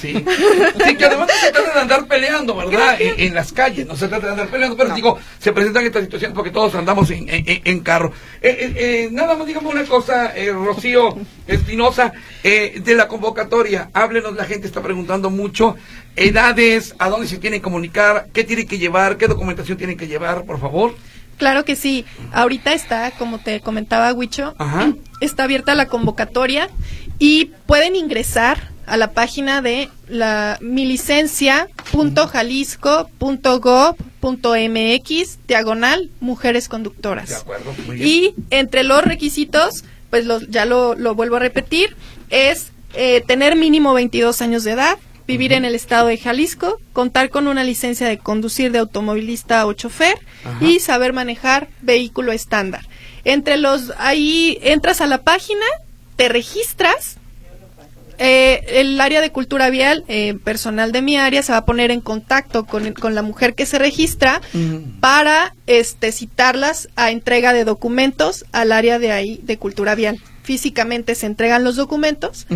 Sí. sí, que además no se trata de andar peleando, ¿verdad? En, en, las calles, no se trata de andar peleando, pero digo, se presentan estas situaciones porque todos andamos en, en, en carro. Eh, eh, eh, nada más digamos una cosa, eh, Rocío Espinosa, eh, de la convocatoria, háblenos, la gente está preguntando mucho, edades, a dónde se tienen que comunicar, qué tienen que llevar, qué documentación tienen que llevar, por favor. Claro que sí. Ahorita está, como te comentaba Huicho, Ajá. está abierta la convocatoria y pueden ingresar a la página de la mi licencia.jalisco.gov.mx diagonal mujeres conductoras. De acuerdo, muy bien. Y entre los requisitos, pues los- ya lo, lo vuelvo a repetir, es eh, tener mínimo 22 años de edad, vivir en el estado de Jalisco, contar con una licencia de conducir de automovilista o chofer Ajá. y saber manejar vehículo estándar. Entre los, ahí entras a la página, te registras, eh, el área de cultura vial, eh, personal de mi área, se va a poner en contacto con, con la mujer que se registra para este, citarlas a entrega de documentos al área de ahí de cultura vial. Físicamente se entregan los documentos,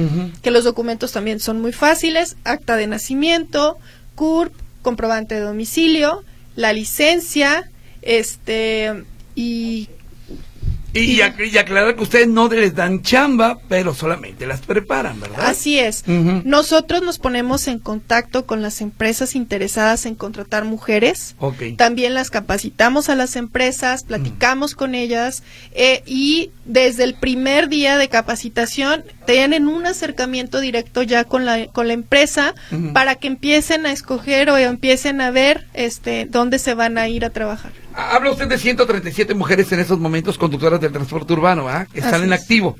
que los documentos también son muy fáciles, acta de nacimiento, CURP, comprobante de domicilio, la licencia, este y Y, y ac- y aclarar que ustedes no les dan chamba, pero solamente las preparan, ¿verdad? Así es. Nosotros nos ponemos en contacto con las empresas interesadas en contratar mujeres. También las capacitamos a las empresas, platicamos con ellas eh, y desde el primer día de capacitación tienen un acercamiento directo ya con la, con la empresa para que empiecen a escoger o empiecen a ver este dónde se van a ir a trabajar. Habla usted de 137 mujeres en estos momentos conductoras del transporte urbano, ¿ah? Que están en es. activo.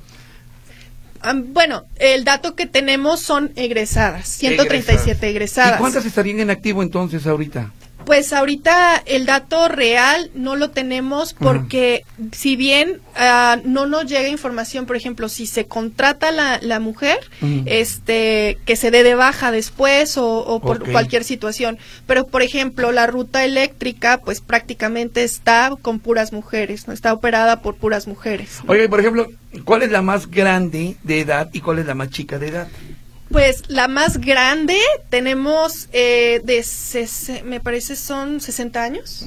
Ah, bueno, el dato que tenemos son egresadas, 137 egresadas. ¿Y cuántas estarían en activo entonces ahorita? Pues ahorita el dato real no lo tenemos porque si bien ah, no nos llega información, por ejemplo, si se contrata la, la mujer, este, que se dé de baja después o, o por cualquier situación. Pero por ejemplo, la ruta eléctrica, pues prácticamente está con puras mujeres, no está operada por puras mujeres. ¿no? Oye, y por ejemplo, ¿cuál es la más grande de edad y cuál es la más chica de edad? Pues la más grande tenemos eh, de, ses- me parece son 60 años.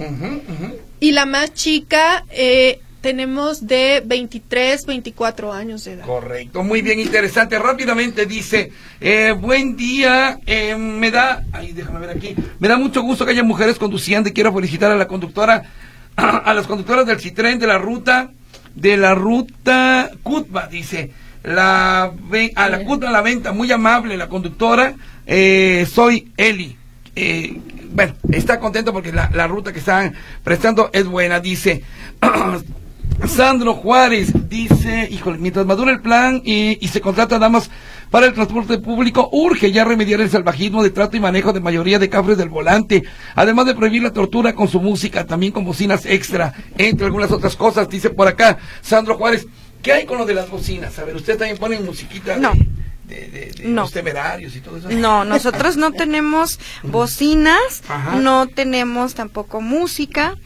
Y la más chica eh, tenemos de 23, 24 años de edad. Correcto, muy bien, interesante. Rápidamente dice, eh, buen día, eh, me da, ay, déjame ver aquí, me da mucho gusto que haya mujeres conduciendo y quiero felicitar a la conductora, a las conductoras del Citren de la ruta, de la ruta Cutba, dice, la, a la Cutba la venta, muy amable la conductora, eh, soy Eli. Eh, bueno, está contento porque la, la ruta que están prestando es buena, dice. Sandro Juárez dice, híjole, mientras madura el plan y, y se contrata damas para el transporte público, urge ya remediar el salvajismo de trato y manejo de mayoría de cafres del volante, además de prohibir la tortura con su música, también con bocinas extra, entre algunas otras cosas, dice por acá Sandro Juárez. ¿Qué hay con lo de las bocinas? A ver, ¿usted también pone musiquita de- de, de- de No. los temerarios y todo eso? No, nosotros no tenemos bocinas, Ajá. no tenemos tampoco música.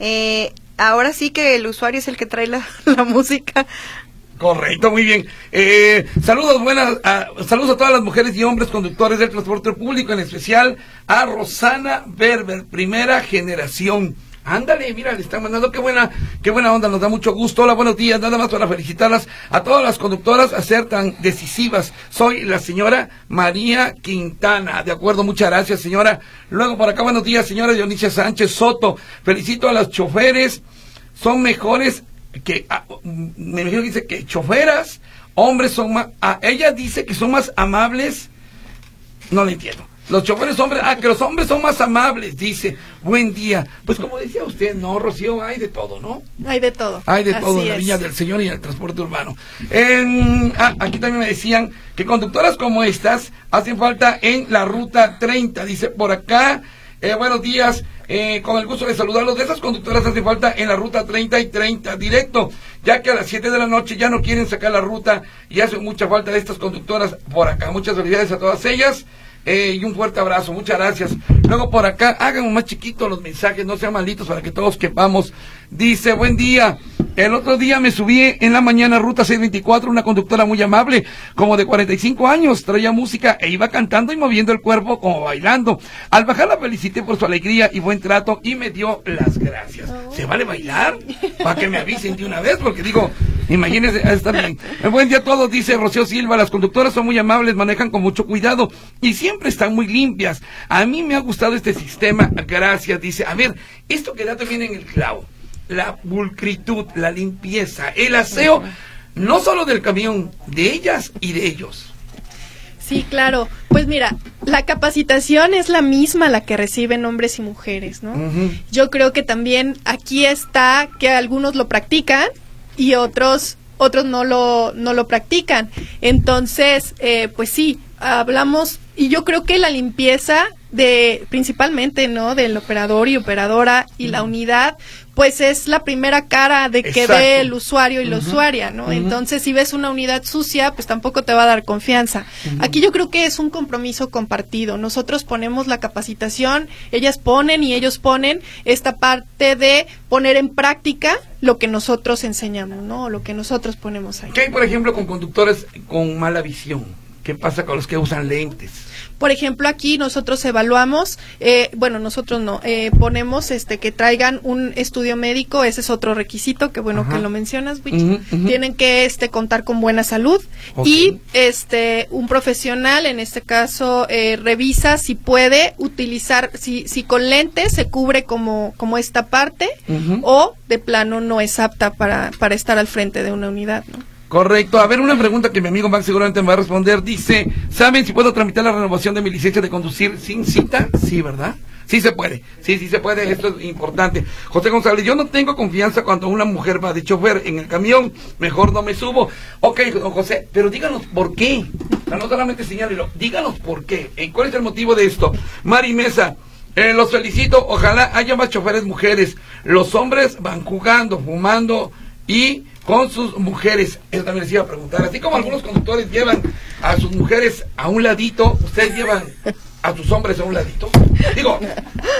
Eh, ahora sí que el usuario es el que trae la, la música. Correcto, muy bien. Eh, saludos buenas, a- saludos a todas las mujeres y hombres conductores del transporte público, en especial a Rosana Berber, primera generación. Ándale, mira, le están mandando, qué buena, qué buena onda, nos da mucho gusto. Hola, buenos días, nada más para felicitarlas a todas las conductoras a ser tan decisivas. Soy la señora María Quintana, de acuerdo, muchas gracias, señora. Luego por acá, buenos días, señora Dionisia Sánchez Soto. Felicito a las choferes, son mejores que ah, me imagino que dice que choferas, hombres son más, ah, ella dice que son más amables, no le entiendo. Los choferes hombres, ah, que los hombres son más amables, dice. Buen día. Pues como decía usted, no, Rocío, hay de todo, ¿no? Hay de todo. Hay de todo en Así la. Viña del Señor y en el transporte urbano. En- ah, aquí también me decían que conductoras como estas hacen falta en la ruta 30. Dice por acá, eh, buenos días, eh, con el gusto de saludarlos. De esas conductoras hacen falta en la ruta 30 y 30 directo, ya que a las 7 de la noche ya no quieren sacar la ruta y hacen mucha falta de estas conductoras por acá. Muchas felicidades a todas ellas. Eh, y un fuerte abrazo, muchas gracias. Luego por acá, hagan más chiquitos los mensajes, no sean malditos para que todos quepamos. Dice, buen día. El otro día me subí en la mañana Ruta 624, una conductora muy amable, como de 45 años, traía música e iba cantando y moviendo el cuerpo como bailando. Al bajar la felicité por su alegría y buen trato y me dio las gracias. ¿Se vale bailar? Para que me avisen de una vez, porque digo, imagínense, está bien. Buen día a todos, dice Rocío Silva, las conductoras son muy amables, manejan con mucho cuidado y siempre están muy limpias. A mí me ha gustado este sistema, gracias, dice. A ver, esto queda también en el clavo la pulcritud, la limpieza, el aseo, no solo del camión, de ellas y de ellos. Sí, claro. Pues mira, la capacitación es la misma la que reciben hombres y mujeres, ¿no? Yo creo que también aquí está que algunos lo practican y otros otros no lo no lo practican. Entonces, eh, pues sí, hablamos y yo creo que la limpieza de principalmente no del operador y operadora y la unidad pues es la primera cara de que ve el usuario y la usuaria no entonces si ves una unidad sucia pues tampoco te va a dar confianza. Aquí yo creo que es un compromiso compartido. Nosotros ponemos la capacitación ellas ponen y ellos ponen esta parte de poner en práctica lo que nosotros enseñamos no lo que nosotros ponemos ahí. Qué hay por ejemplo con conductores con mala visión qué pasa con los que usan lentes por ejemplo, aquí nosotros evaluamos, eh, bueno, nosotros no, eh, ponemos este que traigan un estudio médico, ese es otro requisito, que bueno que lo mencionas, tienen que este contar con buena salud y este un profesional, en este caso, eh, revisa si puede utilizar, si, si con lentes se cubre como, como esta parte o de plano no es apta para, para estar al frente de una unidad, ¿no? Correcto. A ver, una pregunta que mi amigo Max seguramente me va a responder. Dice, ¿saben si puedo tramitar la renovación de mi licencia de conducir sin cita? Sí, ¿verdad? Sí se puede, sí, sí se puede, esto es importante. José González, yo no tengo confianza cuando una mujer va de chofer en el camión, mejor no me subo. Ok, don José, pero díganos por qué. no solamente señálelo, díganos por qué. Eh, ¿Cuál es el motivo de esto? Mari Mesa, eh, los felicito, ojalá haya más choferes mujeres. Los hombres van jugando, fumando y con sus mujeres. Eso también les iba a preguntar. Así como algunos conductores llevan a sus mujeres a un ladito, ¿ustedes llevan a sus hombres a un ladito? Digo,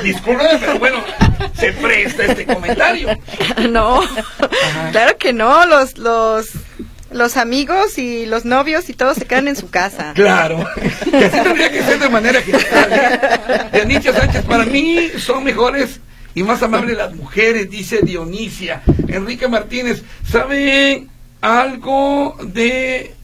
disculpen, pero bueno, se presta este comentario. No, claro que no, los, los, los amigos y los novios y todos se quedan en su casa. Claro, que así tendría que ser de manera. ¿eh? Sánchez, para mí son mejores y más amable las mujeres, dice Dionisia. Enrique Martínez, ¿sabe algo de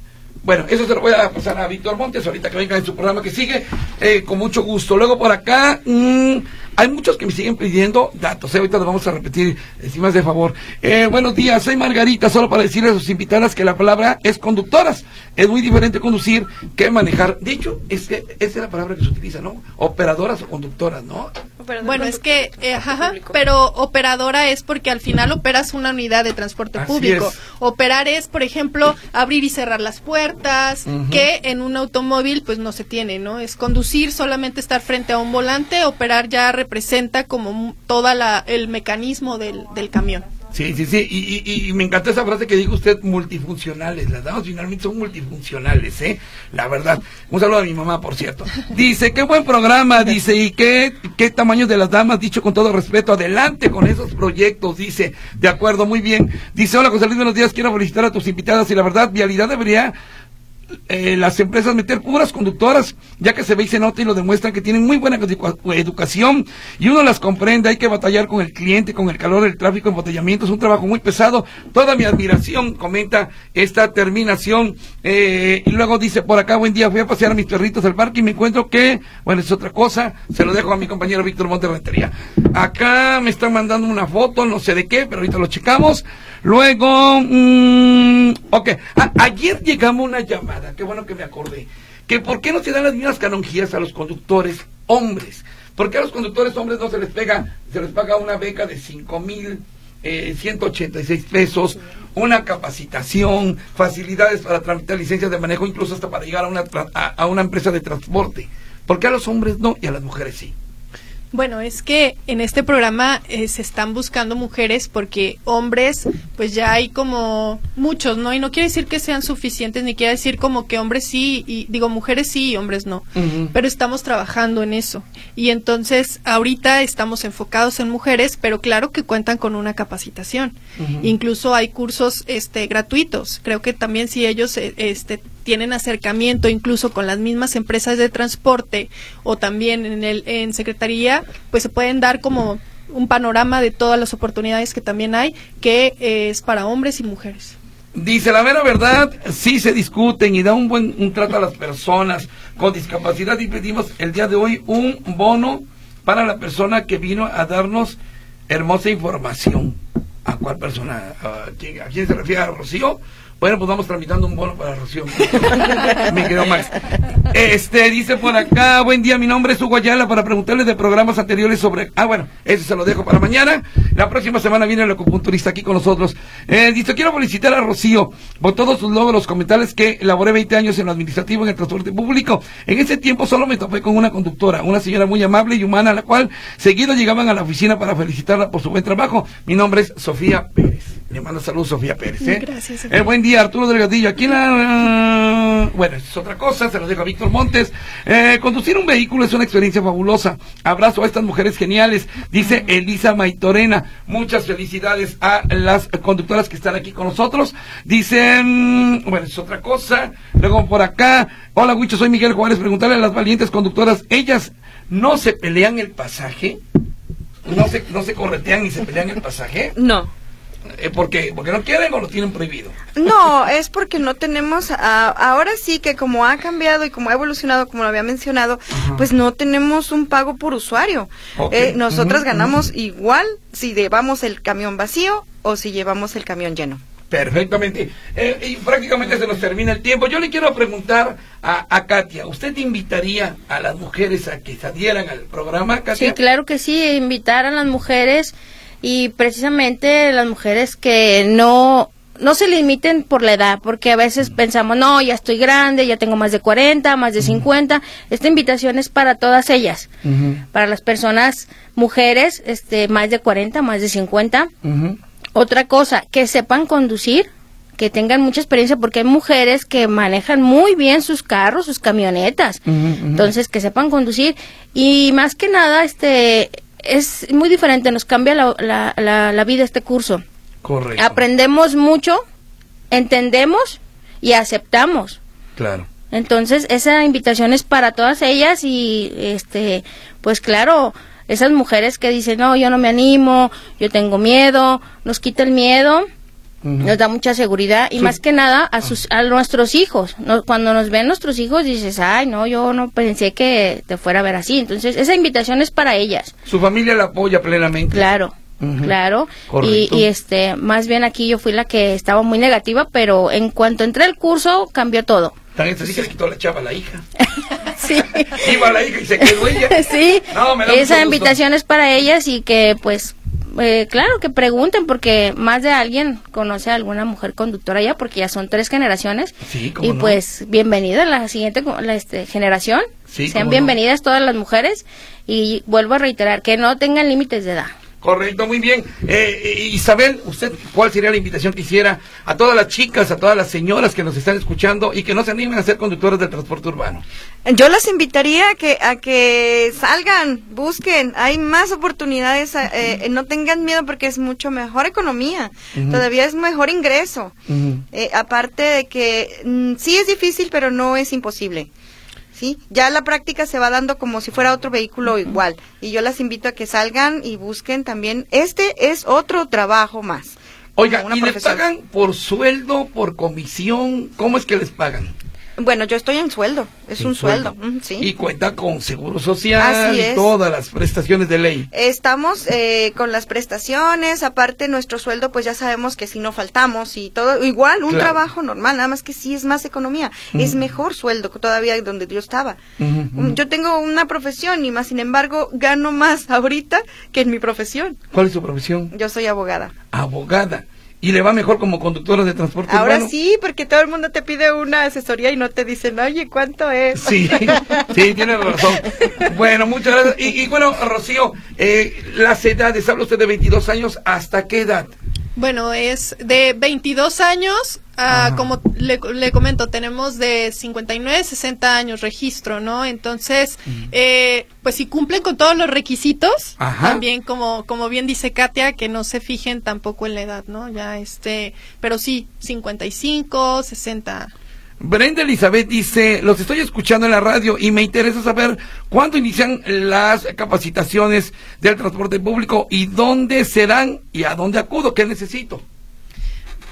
bueno, eso se lo voy a pasar a Víctor Montes ahorita que venga en su programa que sigue, eh, con mucho gusto. Luego por acá, mmm, hay muchos que me siguen pidiendo datos, ¿eh? ahorita lo vamos a repetir, más de favor. Eh, buenos días, soy Margarita, solo para decirles a sus invitadas que la palabra es conductoras. Es muy diferente conducir que manejar. De hecho, es esa es la palabra que se utiliza, ¿no? Operadoras o conductoras, ¿no? Bueno, es que, eh, ajá, pero operadora es porque al final operas una unidad de transporte público. Operar es, por ejemplo, abrir y cerrar las puertas, que en un automóvil pues no se tiene, ¿no? Es conducir, solamente estar frente a un volante, operar ya representa como toda la el mecanismo del, del camión. Sí, sí, sí, y, y, me encantó esa frase que dijo usted, multifuncionales. Las damas finalmente son multifuncionales, ¿eh? La verdad. Un saludo a mi mamá, por cierto. Dice, qué buen programa, dice, y qué, qué tamaño de las damas, dicho con todo respeto. Adelante con esos proyectos, dice. De acuerdo, muy bien. Dice, hola José Luis, buenos días, quiero felicitar a tus invitadas y la verdad, Vialidad debería eh, las empresas meter puras conductoras, ya que se ve y se nota y lo demuestran que tienen muy buena educación y uno las comprende, hay que batallar con el cliente, con el calor del tráfico, embotellamiento, es un trabajo muy pesado, toda mi admiración, comenta esta terminación, eh, y luego dice, por acá, buen día, fui a pasear a mis perritos al parque y me encuentro que, bueno, es otra cosa, se lo dejo a mi compañero Víctor Monterrentería. Acá me están mandando una foto, no sé de qué, pero ahorita lo checamos. Luego, mmm, ok, ayer llegamos una llamada, qué bueno que me acordé, que por qué no se dan las mismas canonjías a los conductores hombres. ¿Por qué a los conductores hombres no se les pega, se les paga una beca de cinco mil eh, 186 pesos, una capacitación, facilidades para tramitar licencias de manejo, incluso hasta para llegar a una, a, a una empresa de transporte? ¿Por qué a los hombres no y a las mujeres sí? Bueno, es que en este programa eh, se están buscando mujeres porque hombres, pues ya hay como muchos, ¿no? Y no quiere decir que sean suficientes, ni quiere decir como que hombres sí, y digo mujeres sí y hombres no. Pero estamos trabajando en eso. Y entonces, ahorita estamos enfocados en mujeres, pero claro que cuentan con una capacitación. Incluso hay cursos este, gratuitos. Creo que también si ellos eh, este, tienen acercamiento incluso con las mismas empresas de transporte o también en el en secretaría, pues se pueden dar como un panorama de todas las oportunidades que también hay, que eh, es para hombres y mujeres. Dice la mera verdad, sí se discuten y da un buen un trato a las personas con discapacidad y pedimos el día de hoy un bono para la persona que vino a darnos hermosa información. ¿A cuál persona? ¿A quién, se refiere? ¿A Rocío? Bueno, pues vamos tramitando un bono para Rocío. Mi querido Max. Este, dice por acá, buen día, mi nombre es Hugo Ayala para preguntarles de programas anteriores sobre... Ah, bueno, eso se lo dejo para mañana. La próxima semana viene el acupunturista aquí con nosotros. Eh, dice, quiero felicitar a Rocío por todos sus logros, comentarles que elaboré 20 años en lo administrativo en el transporte público. En ese tiempo solo me topé con una conductora, una señora muy amable y humana, a la cual seguido llegaban a la oficina para felicitarla por su buen trabajo. Mi nombre es Sofía Pérez. Le mando saludos Sofía Pérez. ¿eh? Gracias, Eh, buen día, Arturo Delgadillo. Aquí la... Bueno, es otra cosa, se lo dejo a Víctor Montes. Eh, conducir un vehículo es una experiencia fabulosa. Abrazo a estas mujeres geniales, dice Elisa Maitorena. Muchas felicidades a las conductoras que están aquí con nosotros. Dicen, bueno, es otra cosa. Luego por acá, hola Huicho, soy Miguel Juárez. Preguntarle a las valientes conductoras, ¿ellas no se pelean el pasaje? ¿No se, no se corretean ni se pelean el pasaje? No. Eh, porque, porque no quieren o lo tienen prohibido. No, es porque no tenemos, ah, ahora sí que como ha cambiado y como ha evolucionado, como lo había mencionado, pues no tenemos un pago por usuario. Eh, nosotras ganamos igual si llevamos el camión vacío o si llevamos el camión lleno. Perfectamente. Eh, y prácticamente se nos termina el tiempo. Yo le quiero preguntar a, a Katia, ¿usted invitaría a las mujeres a que se adhieran al programa, Katia? Sí, claro que sí, invitar a las mujeres y precisamente las mujeres que no no se limiten por la edad, porque a veces pensamos, no, ya estoy grande, ya tengo más de 40, más de 50. Esta invitación es para todas ellas, para las personas, mujeres, este, más de 40, más de 50. ujú. Otra cosa, que sepan conducir, que tengan mucha experiencia, porque hay mujeres que manejan muy bien sus carros, sus camionetas. Entonces, que sepan conducir. Y más que nada, este, es muy diferente, nos cambia la, la, la, la vida este curso. Correcto. Aprendemos mucho, entendemos y aceptamos. Claro. Entonces, esa invitación es para todas ellas y, este, pues claro, esas mujeres que dicen, no, yo no me animo, yo tengo miedo, nos quita el miedo. Nos da mucha seguridad y Sí. más que nada a sus a nuestros hijos. Cuando nos ven nuestros hijos dices ay no yo no pensé que te fuera a ver así entonces esa invitación es para ellas. Su familia la apoya plenamente. claro claro. Y, este más bien aquí yo fui la que estaba muy negativa pero en cuanto entré al curso cambió todo. También se que le quitó la chava a la hija. sí. Iba la hija y se quedó ella. sí, No, me da mucho esa invitación es para ellas y que pues eh, claro que pregunten porque más de alguien conoce a alguna mujer conductora ya porque ya son tres generaciones Sí, cómo y no. pues bienvenida la siguiente la, este, generación Sí, sean no. bienvenidas todas las mujeres y vuelvo a reiterar que no tengan límites de edad Correcto, muy bien. Eh, eh, Isabel, ¿usted cuál sería la invitación que hiciera a todas las chicas, a todas las señoras que nos están escuchando y que no se animen a ser conductoras del transporte urbano? Yo las invitaría a que, a que salgan, busquen, hay más oportunidades, eh, eh, no tengan miedo porque es mucho mejor economía, todavía es mejor ingreso. Eh, aparte de que mm, sí es difícil, pero no es imposible. ¿Sí? Ya la práctica se va dando como si fuera otro vehículo igual. Y yo las invito a que salgan y busquen también. Este es otro trabajo más. Oiga, ¿y les profesión. pagan por sueldo, por comisión? ¿Cómo es que les pagan? Bueno, yo estoy en sueldo, es Sin un sueldo. sí. Y cuenta con seguro social y todas las prestaciones de ley. Estamos eh, con las prestaciones, aparte nuestro sueldo, pues ya sabemos que si no faltamos y todo, igual un Claro. trabajo normal, nada más que sí es más economía, es mejor sueldo que todavía donde yo estaba. Yo tengo una profesión y más, sin embargo, gano más ahorita que en mi profesión. ¿Cuál es su profesión? Yo soy abogada. Abogada. Y le va mejor como conductora de transporte Ahora urbano. sí, porque todo el mundo te pide una asesoría y no te dicen, oye, ¿cuánto es? Sí, sí, tienes razón. Bueno, muchas gracias. Y, y bueno, Rocío, eh, las edades, habla usted de 22 años, ¿hasta qué edad? Bueno, es de 22 años, a, como le, le comento, tenemos de 59, 60 años registro, ¿no? Entonces, eh, pues si cumplen con todos los requisitos, Ajá. también como, como bien dice Katia, que no se fijen tampoco en la edad, ¿no? Ya este, pero sí, 55, 60. Brenda Elizabeth dice, los estoy escuchando en la radio y me interesa saber cuándo inician las capacitaciones del transporte público y dónde serán y a dónde acudo, qué necesito.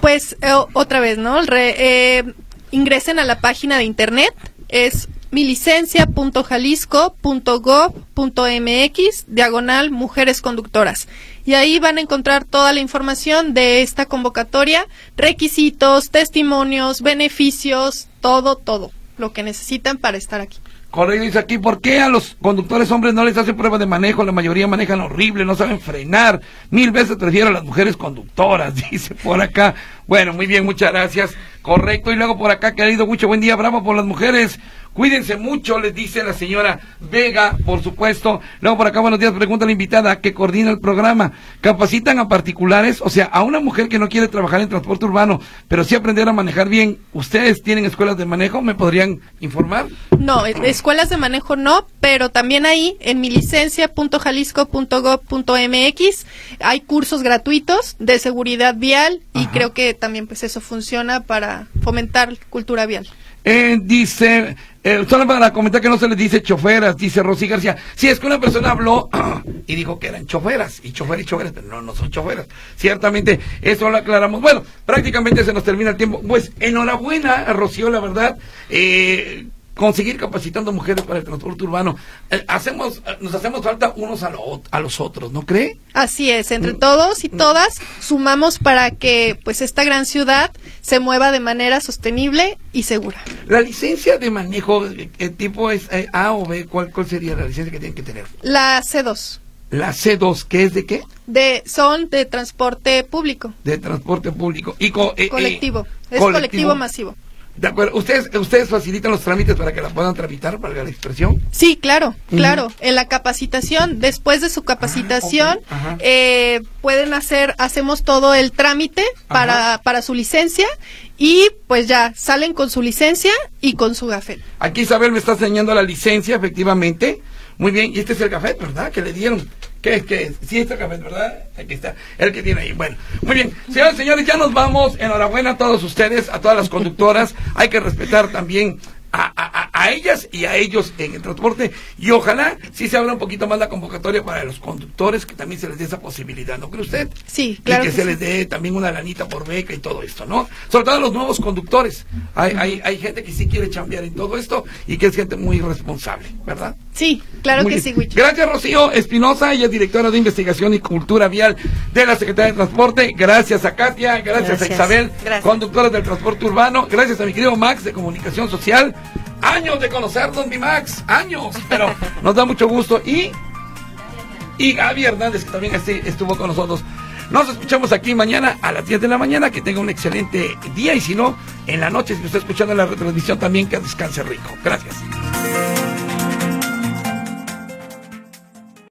Pues eh, otra vez, ¿no? Re- eh, ingresen a la página de internet, es milicencia.jalisco.gov.mx, diagonal mujeres conductoras. Y ahí van a encontrar toda la información de esta convocatoria, requisitos, testimonios, beneficios, todo, todo, lo que necesitan para estar aquí. Correcto, dice aquí, ¿por qué a los conductores hombres no les hacen prueba de manejo? La mayoría manejan horrible, no saben frenar. Mil veces prefiero a las mujeres conductoras, dice por acá. Bueno, muy bien, muchas gracias. Correcto, y luego por acá, querido mucho buen día, bravo por las mujeres. Cuídense mucho, les dice la señora Vega, por supuesto. Luego por acá, buenos días, pregunta la invitada que coordina el programa. ¿Capacitan a particulares? O sea, a una mujer que no quiere trabajar en transporte urbano, pero sí aprender a manejar bien. ¿Ustedes tienen escuelas de manejo? ¿Me podrían informar? No, e- escuelas de manejo no, pero también ahí en milicencia.jalisco.gov.mx hay cursos gratuitos de seguridad vial y Ajá. creo que también pues eso funciona para fomentar cultura vial. Eh, dice, eh, solo para comentar que no se les dice choferas, dice Rosy García. Si es que una persona habló y dijo que eran choferas, y chofer y choferas, pero no, no son choferas. Ciertamente, eso lo aclaramos. Bueno, prácticamente se nos termina el tiempo. Pues enhorabuena, Rocío, la verdad. Eh, conseguir capacitando mujeres para el transporte urbano. Eh, hacemos, eh, nos hacemos falta unos a, lo- a los otros, ¿no cree? Así es, entre todos y todas sumamos para que pues esta gran ciudad se mueva de manera sostenible y segura. La licencia de manejo, eh, ¿qué tipo es eh, A o B? ¿Cuál, ¿Cuál sería la licencia que tienen que tener? La C2 La C2, ¿qué es de qué? de son de transporte público, de transporte público y co- eh, eh, colectivo, es colectivo masivo. De acuerdo. ¿Ustedes, ¿Ustedes facilitan los trámites para que la puedan tramitar, valga la expresión? Sí, claro, claro. En la capacitación, después de su capacitación, Ah. Ajá. eh, pueden hacer, hacemos todo el trámite para, Ajá. para su licencia y pues ya salen con su licencia y con su gafel. Aquí Isabel me está enseñando la licencia, efectivamente. Muy bien, y este es el café, ¿verdad? Que le dieron. ¿Qué es? ¿Qué? Sí, este café, ¿verdad? Aquí está, el que tiene ahí. Bueno, muy bien. Señoras y señores, ya nos vamos. Enhorabuena a todos ustedes, a todas las conductoras. Hay que respetar también a, a- a- a ellas y a ellos en el transporte. Y ojalá sí se abra un poquito más la convocatoria para los conductores, que también se les dé esa posibilidad, ¿no cree usted? Sí, claro Y que, que se sí. les dé también una lanita por beca y todo esto, ¿no? Sobre todo a los nuevos conductores. Hay, hay, hay gente que sí quiere chambear en todo esto y que es gente muy responsable, ¿verdad? Sí, claro Muy que bien. sí, Wicho. Gracias, Rocío Espinosa, ella es directora de Investigación y Cultura Vial de la Secretaría de Transporte. Gracias a Katia, gracias, a. Isabel, Gracias. conductora del transporte urbano. Gracias a mi querido Max de Comunicación Social. Años de conocernos, mi Max, años, pero nos da mucho gusto. Y, y Gaby Hernández, que también este- estuvo con nosotros. Nos escuchamos aquí mañana a las 10 de la mañana. Que tenga un excelente día. Y si no, en la noche, si me está escuchando la retransmisión, también que descanse rico. Gracias.